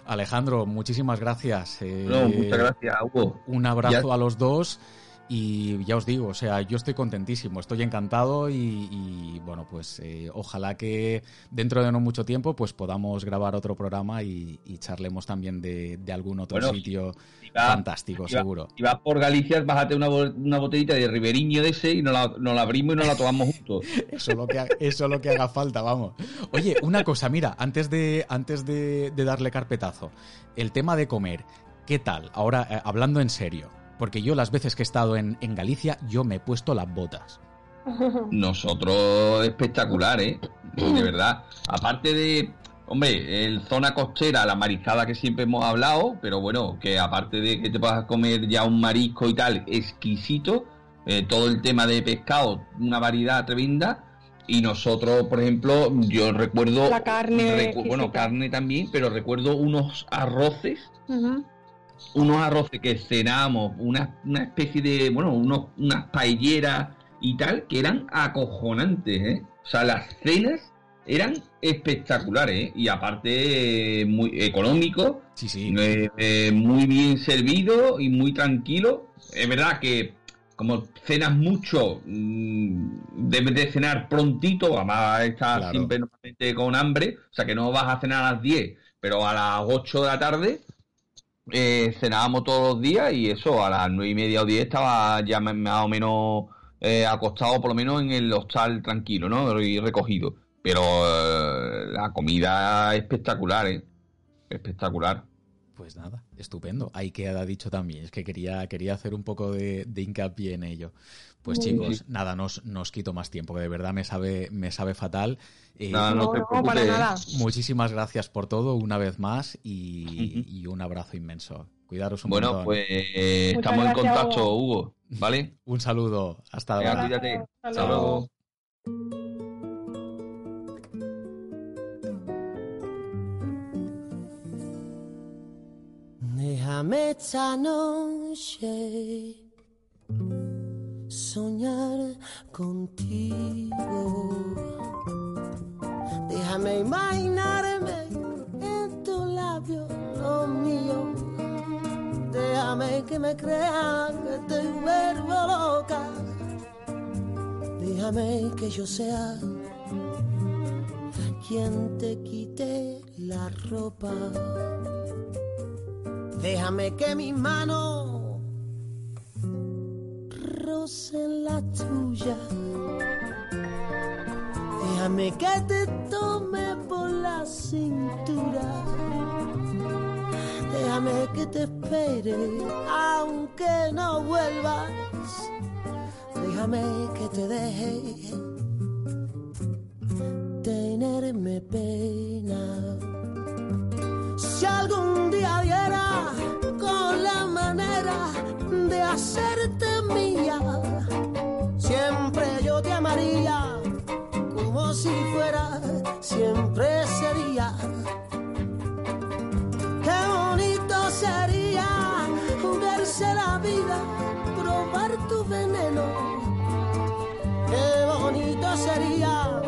Alejandro, muchísimas gracias. no, muchas gracias, Hugo. Un abrazo a los dos y ya os digo, o sea, yo estoy contentísimo, estoy encantado y, bueno, pues eh, ojalá que dentro de no mucho tiempo pues podamos grabar otro programa y, charlemos también de, algún otro sitio fantástico, seguro. Si vas por Galicia, bájate una, una botellita de Riberiño de ese y nos la, abrimos y nos la tomamos juntos. eso, es lo que, eso lo que haga falta, vamos. Oye, una cosa, mira, antes de, antes de, darle carpetazo, el tema de comer, ¿qué tal? Ahora, eh, hablando en serio porque yo las veces que he estado en, Galicia, yo me he puesto las botas. Nosotros espectacular, ¿eh? De verdad. Aparte de, hombre, el zona costera, la mariscada que siempre hemos hablado, pero bueno, que aparte de que te puedas comer ya un marisco y tal, exquisito, eh, todo el tema de pescado, una variedad tremenda. Y nosotros, por ejemplo, yo recuerdo... La carne. bueno, carne también, pero recuerdo unos arroces unos arroces que cenamos, una, una especie de, bueno, unos, unas paelleras y tal, que eran acojonantes, ¿eh? O sea, las cenas eran espectaculares, ¿eh? Y aparte, muy económico, sí, sí. Eh, eh, muy bien servido y muy tranquilo. Es verdad que como cenas mucho, mm, debes de cenar prontito, además estás siempre normalmente con hambre, o sea que no vas a cenar a las 10, pero a las 8 de la tarde eh, cenábamos todos los días y eso, a las nueve y media o diez estaba ya más o menos eh, acostado, por lo menos en el hostal tranquilo, ¿no? Y recogido. Pero eh, la comida espectacular, ¿eh? Espectacular. Pues nada, estupendo. Ahí queda dicho también. Es que quería, quería hacer un poco de, de hincapié en ello. Pues chicos, nada, no os, quito más tiempo, que de verdad me sabe, me sabe fatal. Eh, no, para nada. Muchísimas gracias por todo una vez más y, un abrazo inmenso. Cuidaros un Bueno, pues estamos en contacto, Hugo. ¿Vale? un saludo. Hasta luego. Cuídate. Hasta luego. Déjame esta noche soñar contigo. Déjame imaginarme en tu labio lo mío. Déjame que me crean que te vuelvo loca. Déjame que yo sea quien te quite la ropa. Déjame que mis manos en la tuya. Déjame que te tome por la cintura. Déjame que te espere aunque no vuelvas. Déjame que te deje tenerme pena. Si algún día viera de hacerte mía, siempre yo te amaría como si fuera, siempre sería. Qué bonito sería verse la vida, probar tu veneno. Qué bonito sería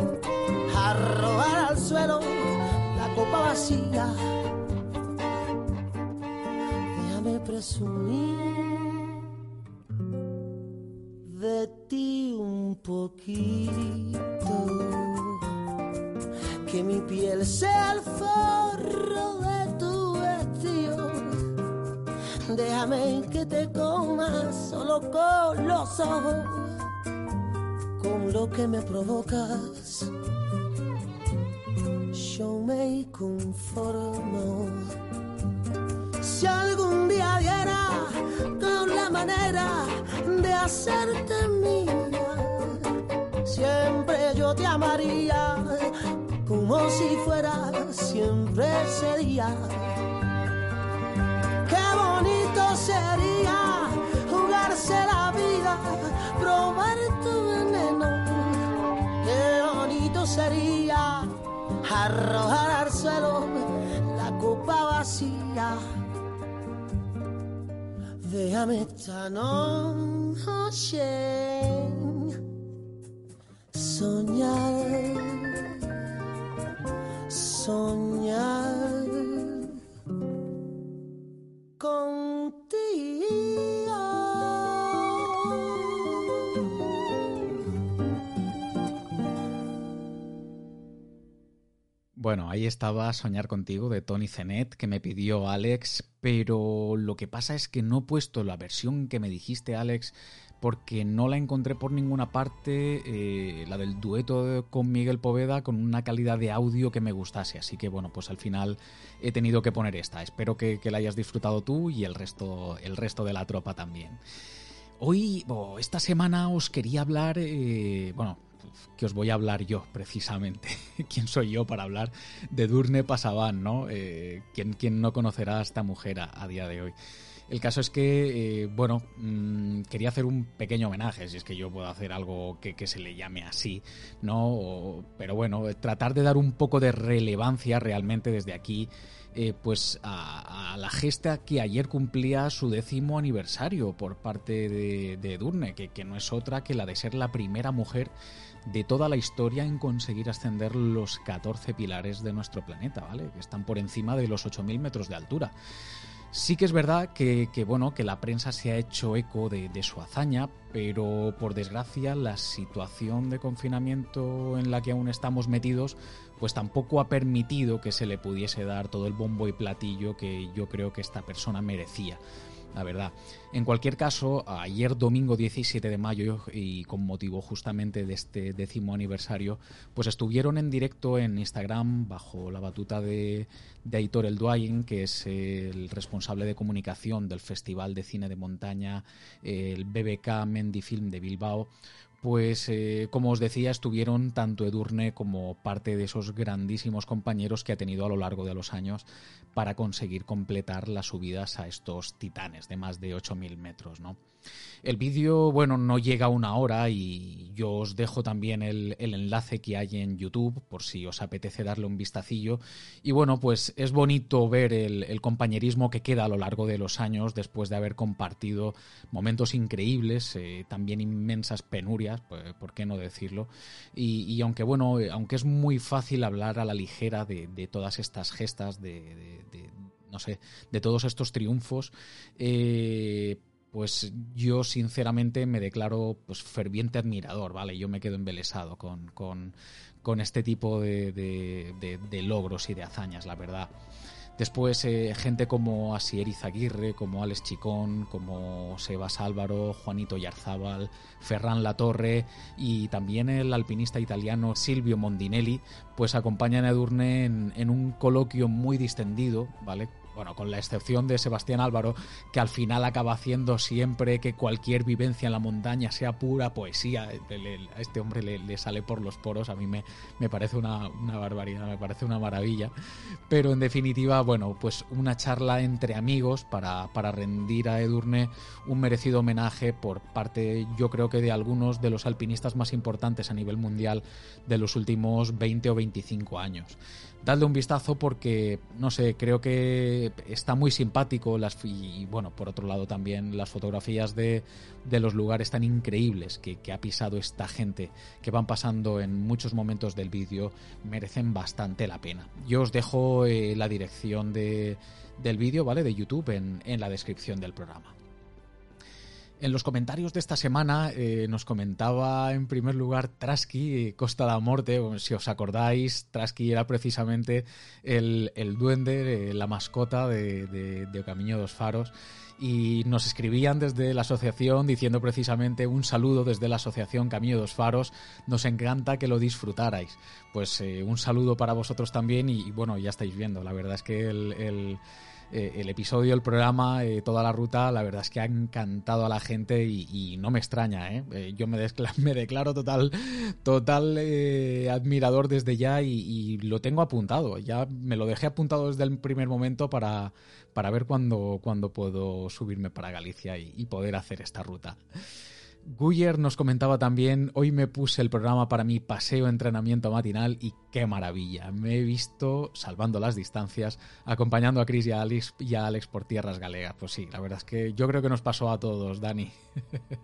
arrojar al suelo la copa vacía presumir de ti un poquito. Que mi piel sea el forro de tu vestido. Déjame que te comas solo con los ojos, con lo que me provocas. Yo me conformo si algún día diera con la manera de hacerte mía, siempre yo te amaría como si fuera siempre sería. Qué bonito sería jugarse la vida, probar tu veneno. Qué bonito sería arrojar al suelo la copa vacía. Déjame Dejametano Hashem soñar, soñar contigo. Bueno, ahí estaba Soñar contigo de Tony Zenet, que me pidió Alex, pero lo que pasa es que no he puesto la versión que me dijiste, Alex, porque no la encontré por ninguna parte, eh, la del dueto con Miguel Poveda, con una calidad de audio que me gustase. Así que bueno, pues al final he tenido que poner esta. Espero que, la hayas disfrutado tú y el resto, el resto de la tropa también. Hoy, esta semana os quería hablar, eh, bueno, que os voy a hablar yo, precisamente. ¿Quién soy yo para hablar de Durne Pasaban, no? Eh, ¿quién, no conocerá a esta mujer a día de hoy? El caso es que, eh, bueno, mm, quería hacer un pequeño homenaje, si es que yo puedo hacer algo que, se le llame así, ¿no? pero bueno, tratar de dar un poco de relevancia realmente desde aquí, eh, pues a, la gesta que ayer cumplía su décimo aniversario por parte de, de Edurne, que, que no es otra que la de ser la primera mujer de toda la historia en conseguir ascender los 14 pilares de nuestro planeta, ¿vale? Que están por encima de los 8.000 metros de altura. Sí que es verdad que, bueno, que la prensa se ha hecho eco de, su hazaña, pero por desgracia la situación de confinamiento en la que aún estamos metidos, pues tampoco ha permitido que se le pudiese dar todo el bombo y platillo que yo creo que esta persona merecía la verdad. En cualquier caso, ayer domingo 17 de mayo y con motivo justamente de este décimo aniversario, pues estuvieron en directo en Instagram bajo la batuta de, de Aitor El Duayen, que es el responsable de comunicación del Festival de Cine de Montaña, el BBK Mendifilm de Bilbao, pues eh, como os decía, estuvieron tanto Edurne como parte de esos grandísimos compañeros que ha tenido a lo largo de los años para conseguir completar las subidas a estos titanes de más de 8.000 metros, ¿no? El vídeo, bueno, no llega a una hora y yo os dejo también el, enlace que hay en YouTube por si os apetece darle un vistacillo. Y bueno, pues es bonito ver el, compañerismo que queda a lo largo de los años después de haber compartido momentos increíbles, eh, también inmensas penurias, pues, ¿por qué no decirlo? Y, aunque bueno, aunque es muy fácil hablar a la ligera de, todas estas gestas, de, no sé, de todos estos triunfos, eh, pues yo sinceramente me declaro pues ferviente admirador, ¿vale? Yo me quedo embelesado con, con, este tipo de, de, logros y de hazañas, la verdad. Después eh, gente como Asier Izaguirre, como Alex Chicón, como Sebas Álvaro, Juanito Yarzábal, Ferran Latorre y también el alpinista italiano Silvio Mondinelli, pues acompañan a Edurne en un coloquio muy distendido, ¿vale? Bueno, con la excepción de Sebastián Álvaro, que al final acaba haciendo siempre que cualquier vivencia en la montaña sea pura poesía. a este hombre le, sale por los poros, a mí me, me parece una, barbaridad, me parece una maravilla. Pero en definitiva, bueno, pues una charla entre amigos para, para rendir a Edurne un merecido homenaje por parte, yo creo que de algunos de los alpinistas más importantes a nivel mundial de los últimos 20 o 25 años dadle un vistazo porque, no sé, creo que está muy simpático las, y, bueno, por otro lado también las fotografías de, de los lugares tan increíbles que, ha pisado esta gente que van pasando en muchos momentos del vídeo merecen bastante la pena. Yo os dejo eh, la dirección de, del vídeo, ¿vale? De YouTube en, en la descripción del programa. En los comentarios de esta semana eh, nos comentaba en primer lugar Trasky, eh, Costa de la Morte, si os acordáis, Trasky era precisamente el, duende, eh, la mascota de, de, Camino dos Faros y nos escribían desde la asociación diciendo precisamente un saludo desde la asociación Camino dos Faros, nos encanta que lo disfrutarais. Pues un saludo para vosotros también y, bueno, ya estáis viendo, la verdad es que el eh, el episodio, el programa, eh, toda la ruta, la verdad es que ha encantado a la gente y, no me extraña, ¿eh? yo me, me, declaro total, total admirador desde ya y, lo tengo apuntado. Ya me lo dejé apuntado desde el primer momento para, para ver cuándo, puedo subirme para Galicia y poder hacer esta ruta. Guyer nos comentaba también, hoy me puse el programa para mi paseo entrenamiento matinal y qué maravilla. Me he visto salvando las distancias, acompañando a Chris y a Alex, y a Alex por tierras galegas. Pues sí, la verdad es que yo creo que nos pasó a todos, Dani.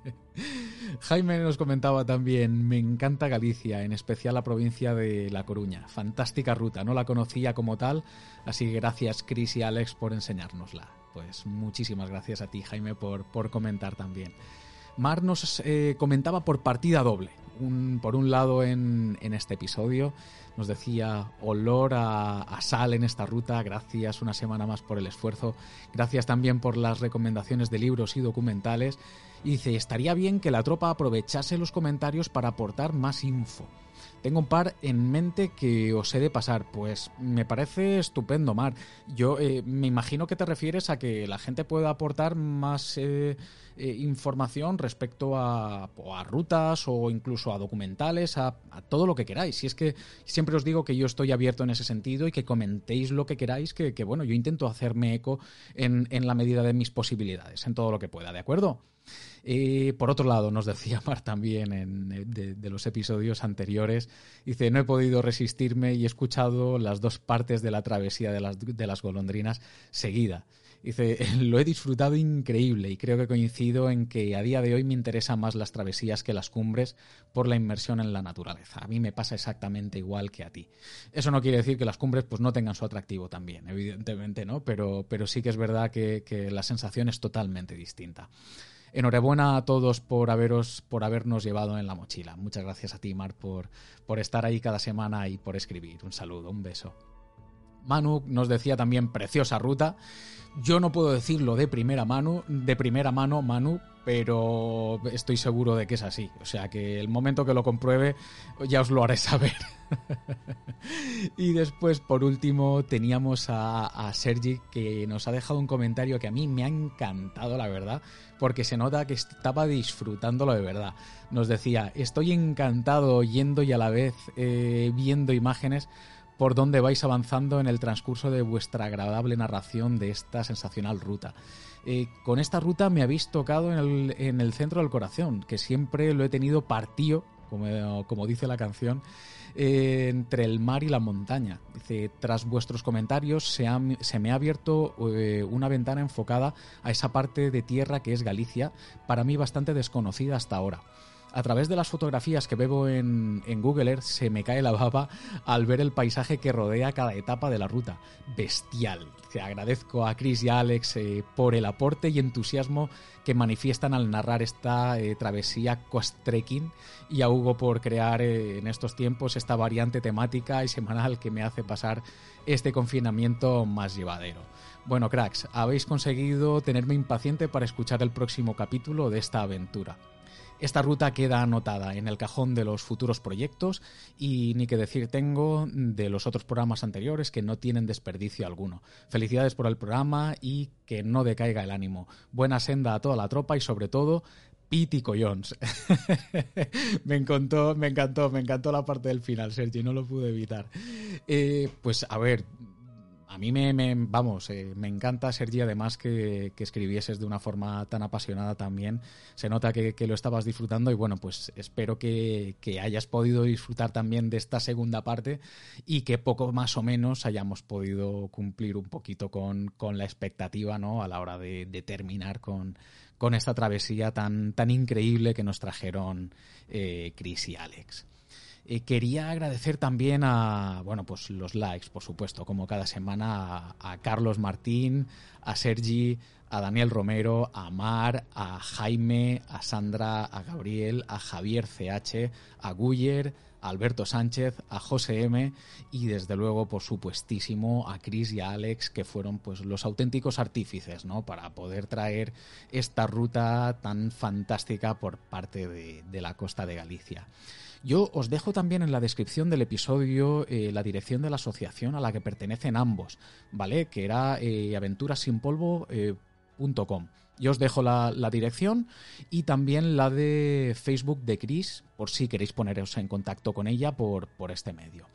Jaime nos comentaba también, me encanta Galicia, en especial la provincia de La Coruña. Fantástica ruta, no la conocía como tal, así que gracias Chris y Alex por enseñárnosla. Pues muchísimas gracias a ti, Jaime, por, por comentar también. Mar nos eh, comentaba por partida doble. por un lado en, este episodio nos decía olor a, a, sal en esta ruta, gracias una semana más por el esfuerzo, gracias también por las recomendaciones de libros y documentales. Y dice, estaría bien que la tropa aprovechase los comentarios para aportar más info. Tengo un par en mente que os he de pasar. Pues me parece estupendo, Mar. Yo eh, me imagino que te refieres a que la gente pueda aportar más eh, eh, información respecto a, a, rutas o incluso a documentales, a, todo lo que queráis. Si es que siempre os digo que yo estoy abierto en ese sentido y que comentéis lo que queráis, que, que bueno, yo intento hacerme eco en, en la medida de mis posibilidades, en todo lo que pueda, ¿de acuerdo? Y por otro lado, nos decía Mar también en, de, de, los episodios anteriores, dice, no he podido resistirme y he escuchado las dos partes de la travesía de las, golondrinas seguida. Dice, lo he disfrutado increíble y creo que coincido en que a día de hoy me interesan más las travesías que las cumbres por la inmersión en la naturaleza. A mí me pasa exactamente igual que a ti. Eso no quiere decir que las cumbres pues no tengan su atractivo también, evidentemente, ¿no? Pero, pero sí que es verdad que la sensación es totalmente distinta. Enhorabuena a todos por haberos, por habernos llevado en la mochila. Muchas gracias a ti, Mar, por, por estar ahí cada semana y por escribir. Un saludo, un beso. Manu nos decía también preciosa ruta. Yo no puedo decirlo de primera mano, de primera mano, Manu, pero estoy seguro de que es así. O sea que el momento que lo compruebe ya os lo haré saber. y después, por último, teníamos a, Sergi que nos ha dejado un comentario que a mí me ha encantado, la verdad, porque se nota que estaba disfrutándolo de verdad. Nos decía, estoy encantado oyendo y a la vez eh, viendo imágenes por dónde vais avanzando en el transcurso de vuestra agradable narración de esta sensacional ruta. Eh, con esta ruta me habéis tocado en el, en el, centro del corazón, que siempre lo he tenido partido, como, como dice la canción, eh, entre el mar y la montaña. Dice, tras vuestros comentarios se, ha, se me ha abierto eh, una ventana enfocada a esa parte de tierra que es Galicia, para mí bastante desconocida hasta ahora a través de las fotografías que veo en, Google Earth se me cae la baba al ver el paisaje que rodea cada etapa de la ruta. Bestial. Te agradezco a Chris y a Alex eh, por el aporte y entusiasmo que manifiestan al narrar esta eh, travesía coast-trekking y a Hugo por crear eh, en estos tiempos esta variante temática y semanal que me hace pasar este confinamiento más llevadero. Bueno, cracks, habéis conseguido tenerme impaciente para escuchar el próximo capítulo de esta aventura. Esta ruta queda anotada en el cajón de los futuros proyectos y ni que decir tengo de los otros programas anteriores que no tienen desperdicio alguno. Felicidades por el programa y que no decaiga el ánimo. Buena senda a toda la tropa y sobre todo Piti Collons. me encantó, me encantó, me encantó la parte del final, Sergi, no lo pude evitar. Eh, pues a ver, a mí me, vamos, eh, me encanta, Sergi, además que, escribieses de una forma tan apasionada también. Se nota que, lo estabas disfrutando y bueno, pues espero que, hayas podido disfrutar también de esta segunda parte y que poco más o menos hayamos podido cumplir un poquito con, con la expectativa, ¿no? A la hora de, de terminar con, con esta travesía tan, tan increíble que nos trajeron eh, Chris y Alex. Eh, quería agradecer también a, bueno, pues los likes, por supuesto, como cada semana, a, Carlos Martín, a Sergi, a Daniel Romero, a Mar, a Jaime, a Sandra, a Gabriel, a Javier CH, a Guyer, a Alberto Sánchez, a José M y desde luego, por supuestísimo, a Chris y a Alex, que fueron pues los auténticos artífices, ¿no? Para poder traer esta ruta tan fantástica por parte de la costa de Galicia. Yo os dejo también en la descripción del episodio eh, la dirección de la asociación a la que pertenecen ambos, ¿vale? Que era eh, aventurasinpolvo.com. Yo os dejo la, dirección y también la de Facebook de Chris, por si queréis poneros en contacto con ella por, por este medio.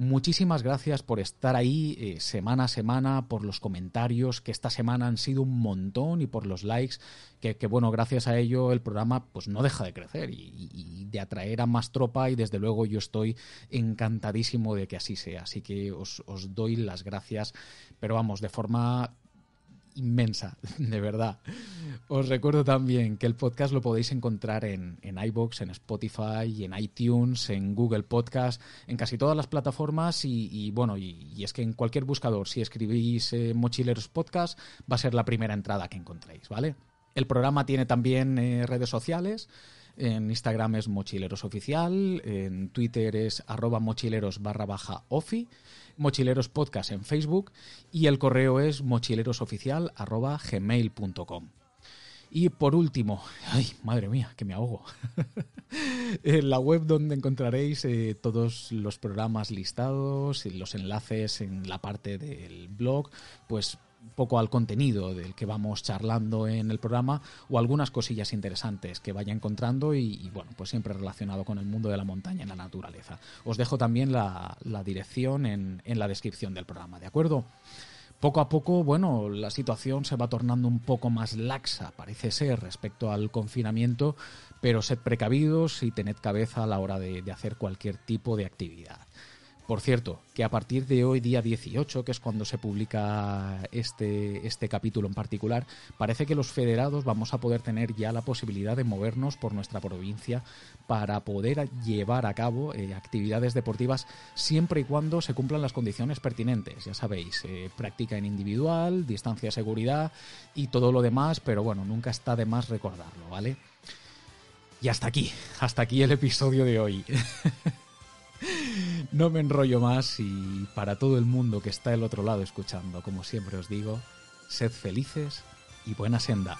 Muchísimas gracias por estar ahí eh, semana a semana, por los comentarios, que esta semana han sido un montón, y por los likes, que, bueno, gracias a ello el programa pues no deja de crecer y, de atraer a más tropa y desde luego yo estoy encantadísimo de que así sea. Así que os doy las gracias, pero vamos, de forma inmensa, de verdad. Os recuerdo también que el podcast lo podéis encontrar en, en iBox, en Spotify, en iTunes, en Google Podcast, en casi todas las plataformas y, bueno, y, y, es que en cualquier buscador, si escribís eh, Mochileros Podcast, va a ser la primera entrada que encontréis, ¿vale? El programa tiene también eh, redes sociales. En Instagram es Mochileros Oficial, en Twitter es arroba mochileros barra baja ofi, Mochileros Podcast en Facebook y el correo es mochilerosoficial arroba gmail.com. Y por último, ay, madre mía, que me ahogo. en la web donde encontraréis eh, todos los programas listados y los enlaces en la parte del blog, pues poco al contenido del que vamos charlando en el programa o algunas cosillas interesantes que vaya encontrando y, bueno, pues siempre relacionado con el mundo de la montaña y la naturaleza. Os dejo también la, dirección en, en la descripción del programa, ¿de acuerdo? Poco a poco, bueno, la situación se va tornando un poco más laxa, parece ser, respecto al confinamiento, pero sed precavidos y tened cabeza a la hora de hacer cualquier tipo de actividad. Por cierto, que a partir de hoy, día 18, que es cuando se publica este, este capítulo en particular, parece que los federados vamos a poder tener ya la posibilidad de movernos por nuestra provincia para poder llevar a cabo eh, actividades deportivas siempre y cuando se cumplan las condiciones pertinentes. Ya sabéis, eh, práctica en individual, distancia de seguridad y todo lo demás, pero bueno, nunca está de más recordarlo, ¿vale? Y hasta aquí, hasta aquí el episodio de hoy. No me enrollo más y para todo el mundo que está del otro lado escuchando, como siempre os digo, sed felices y buena senda.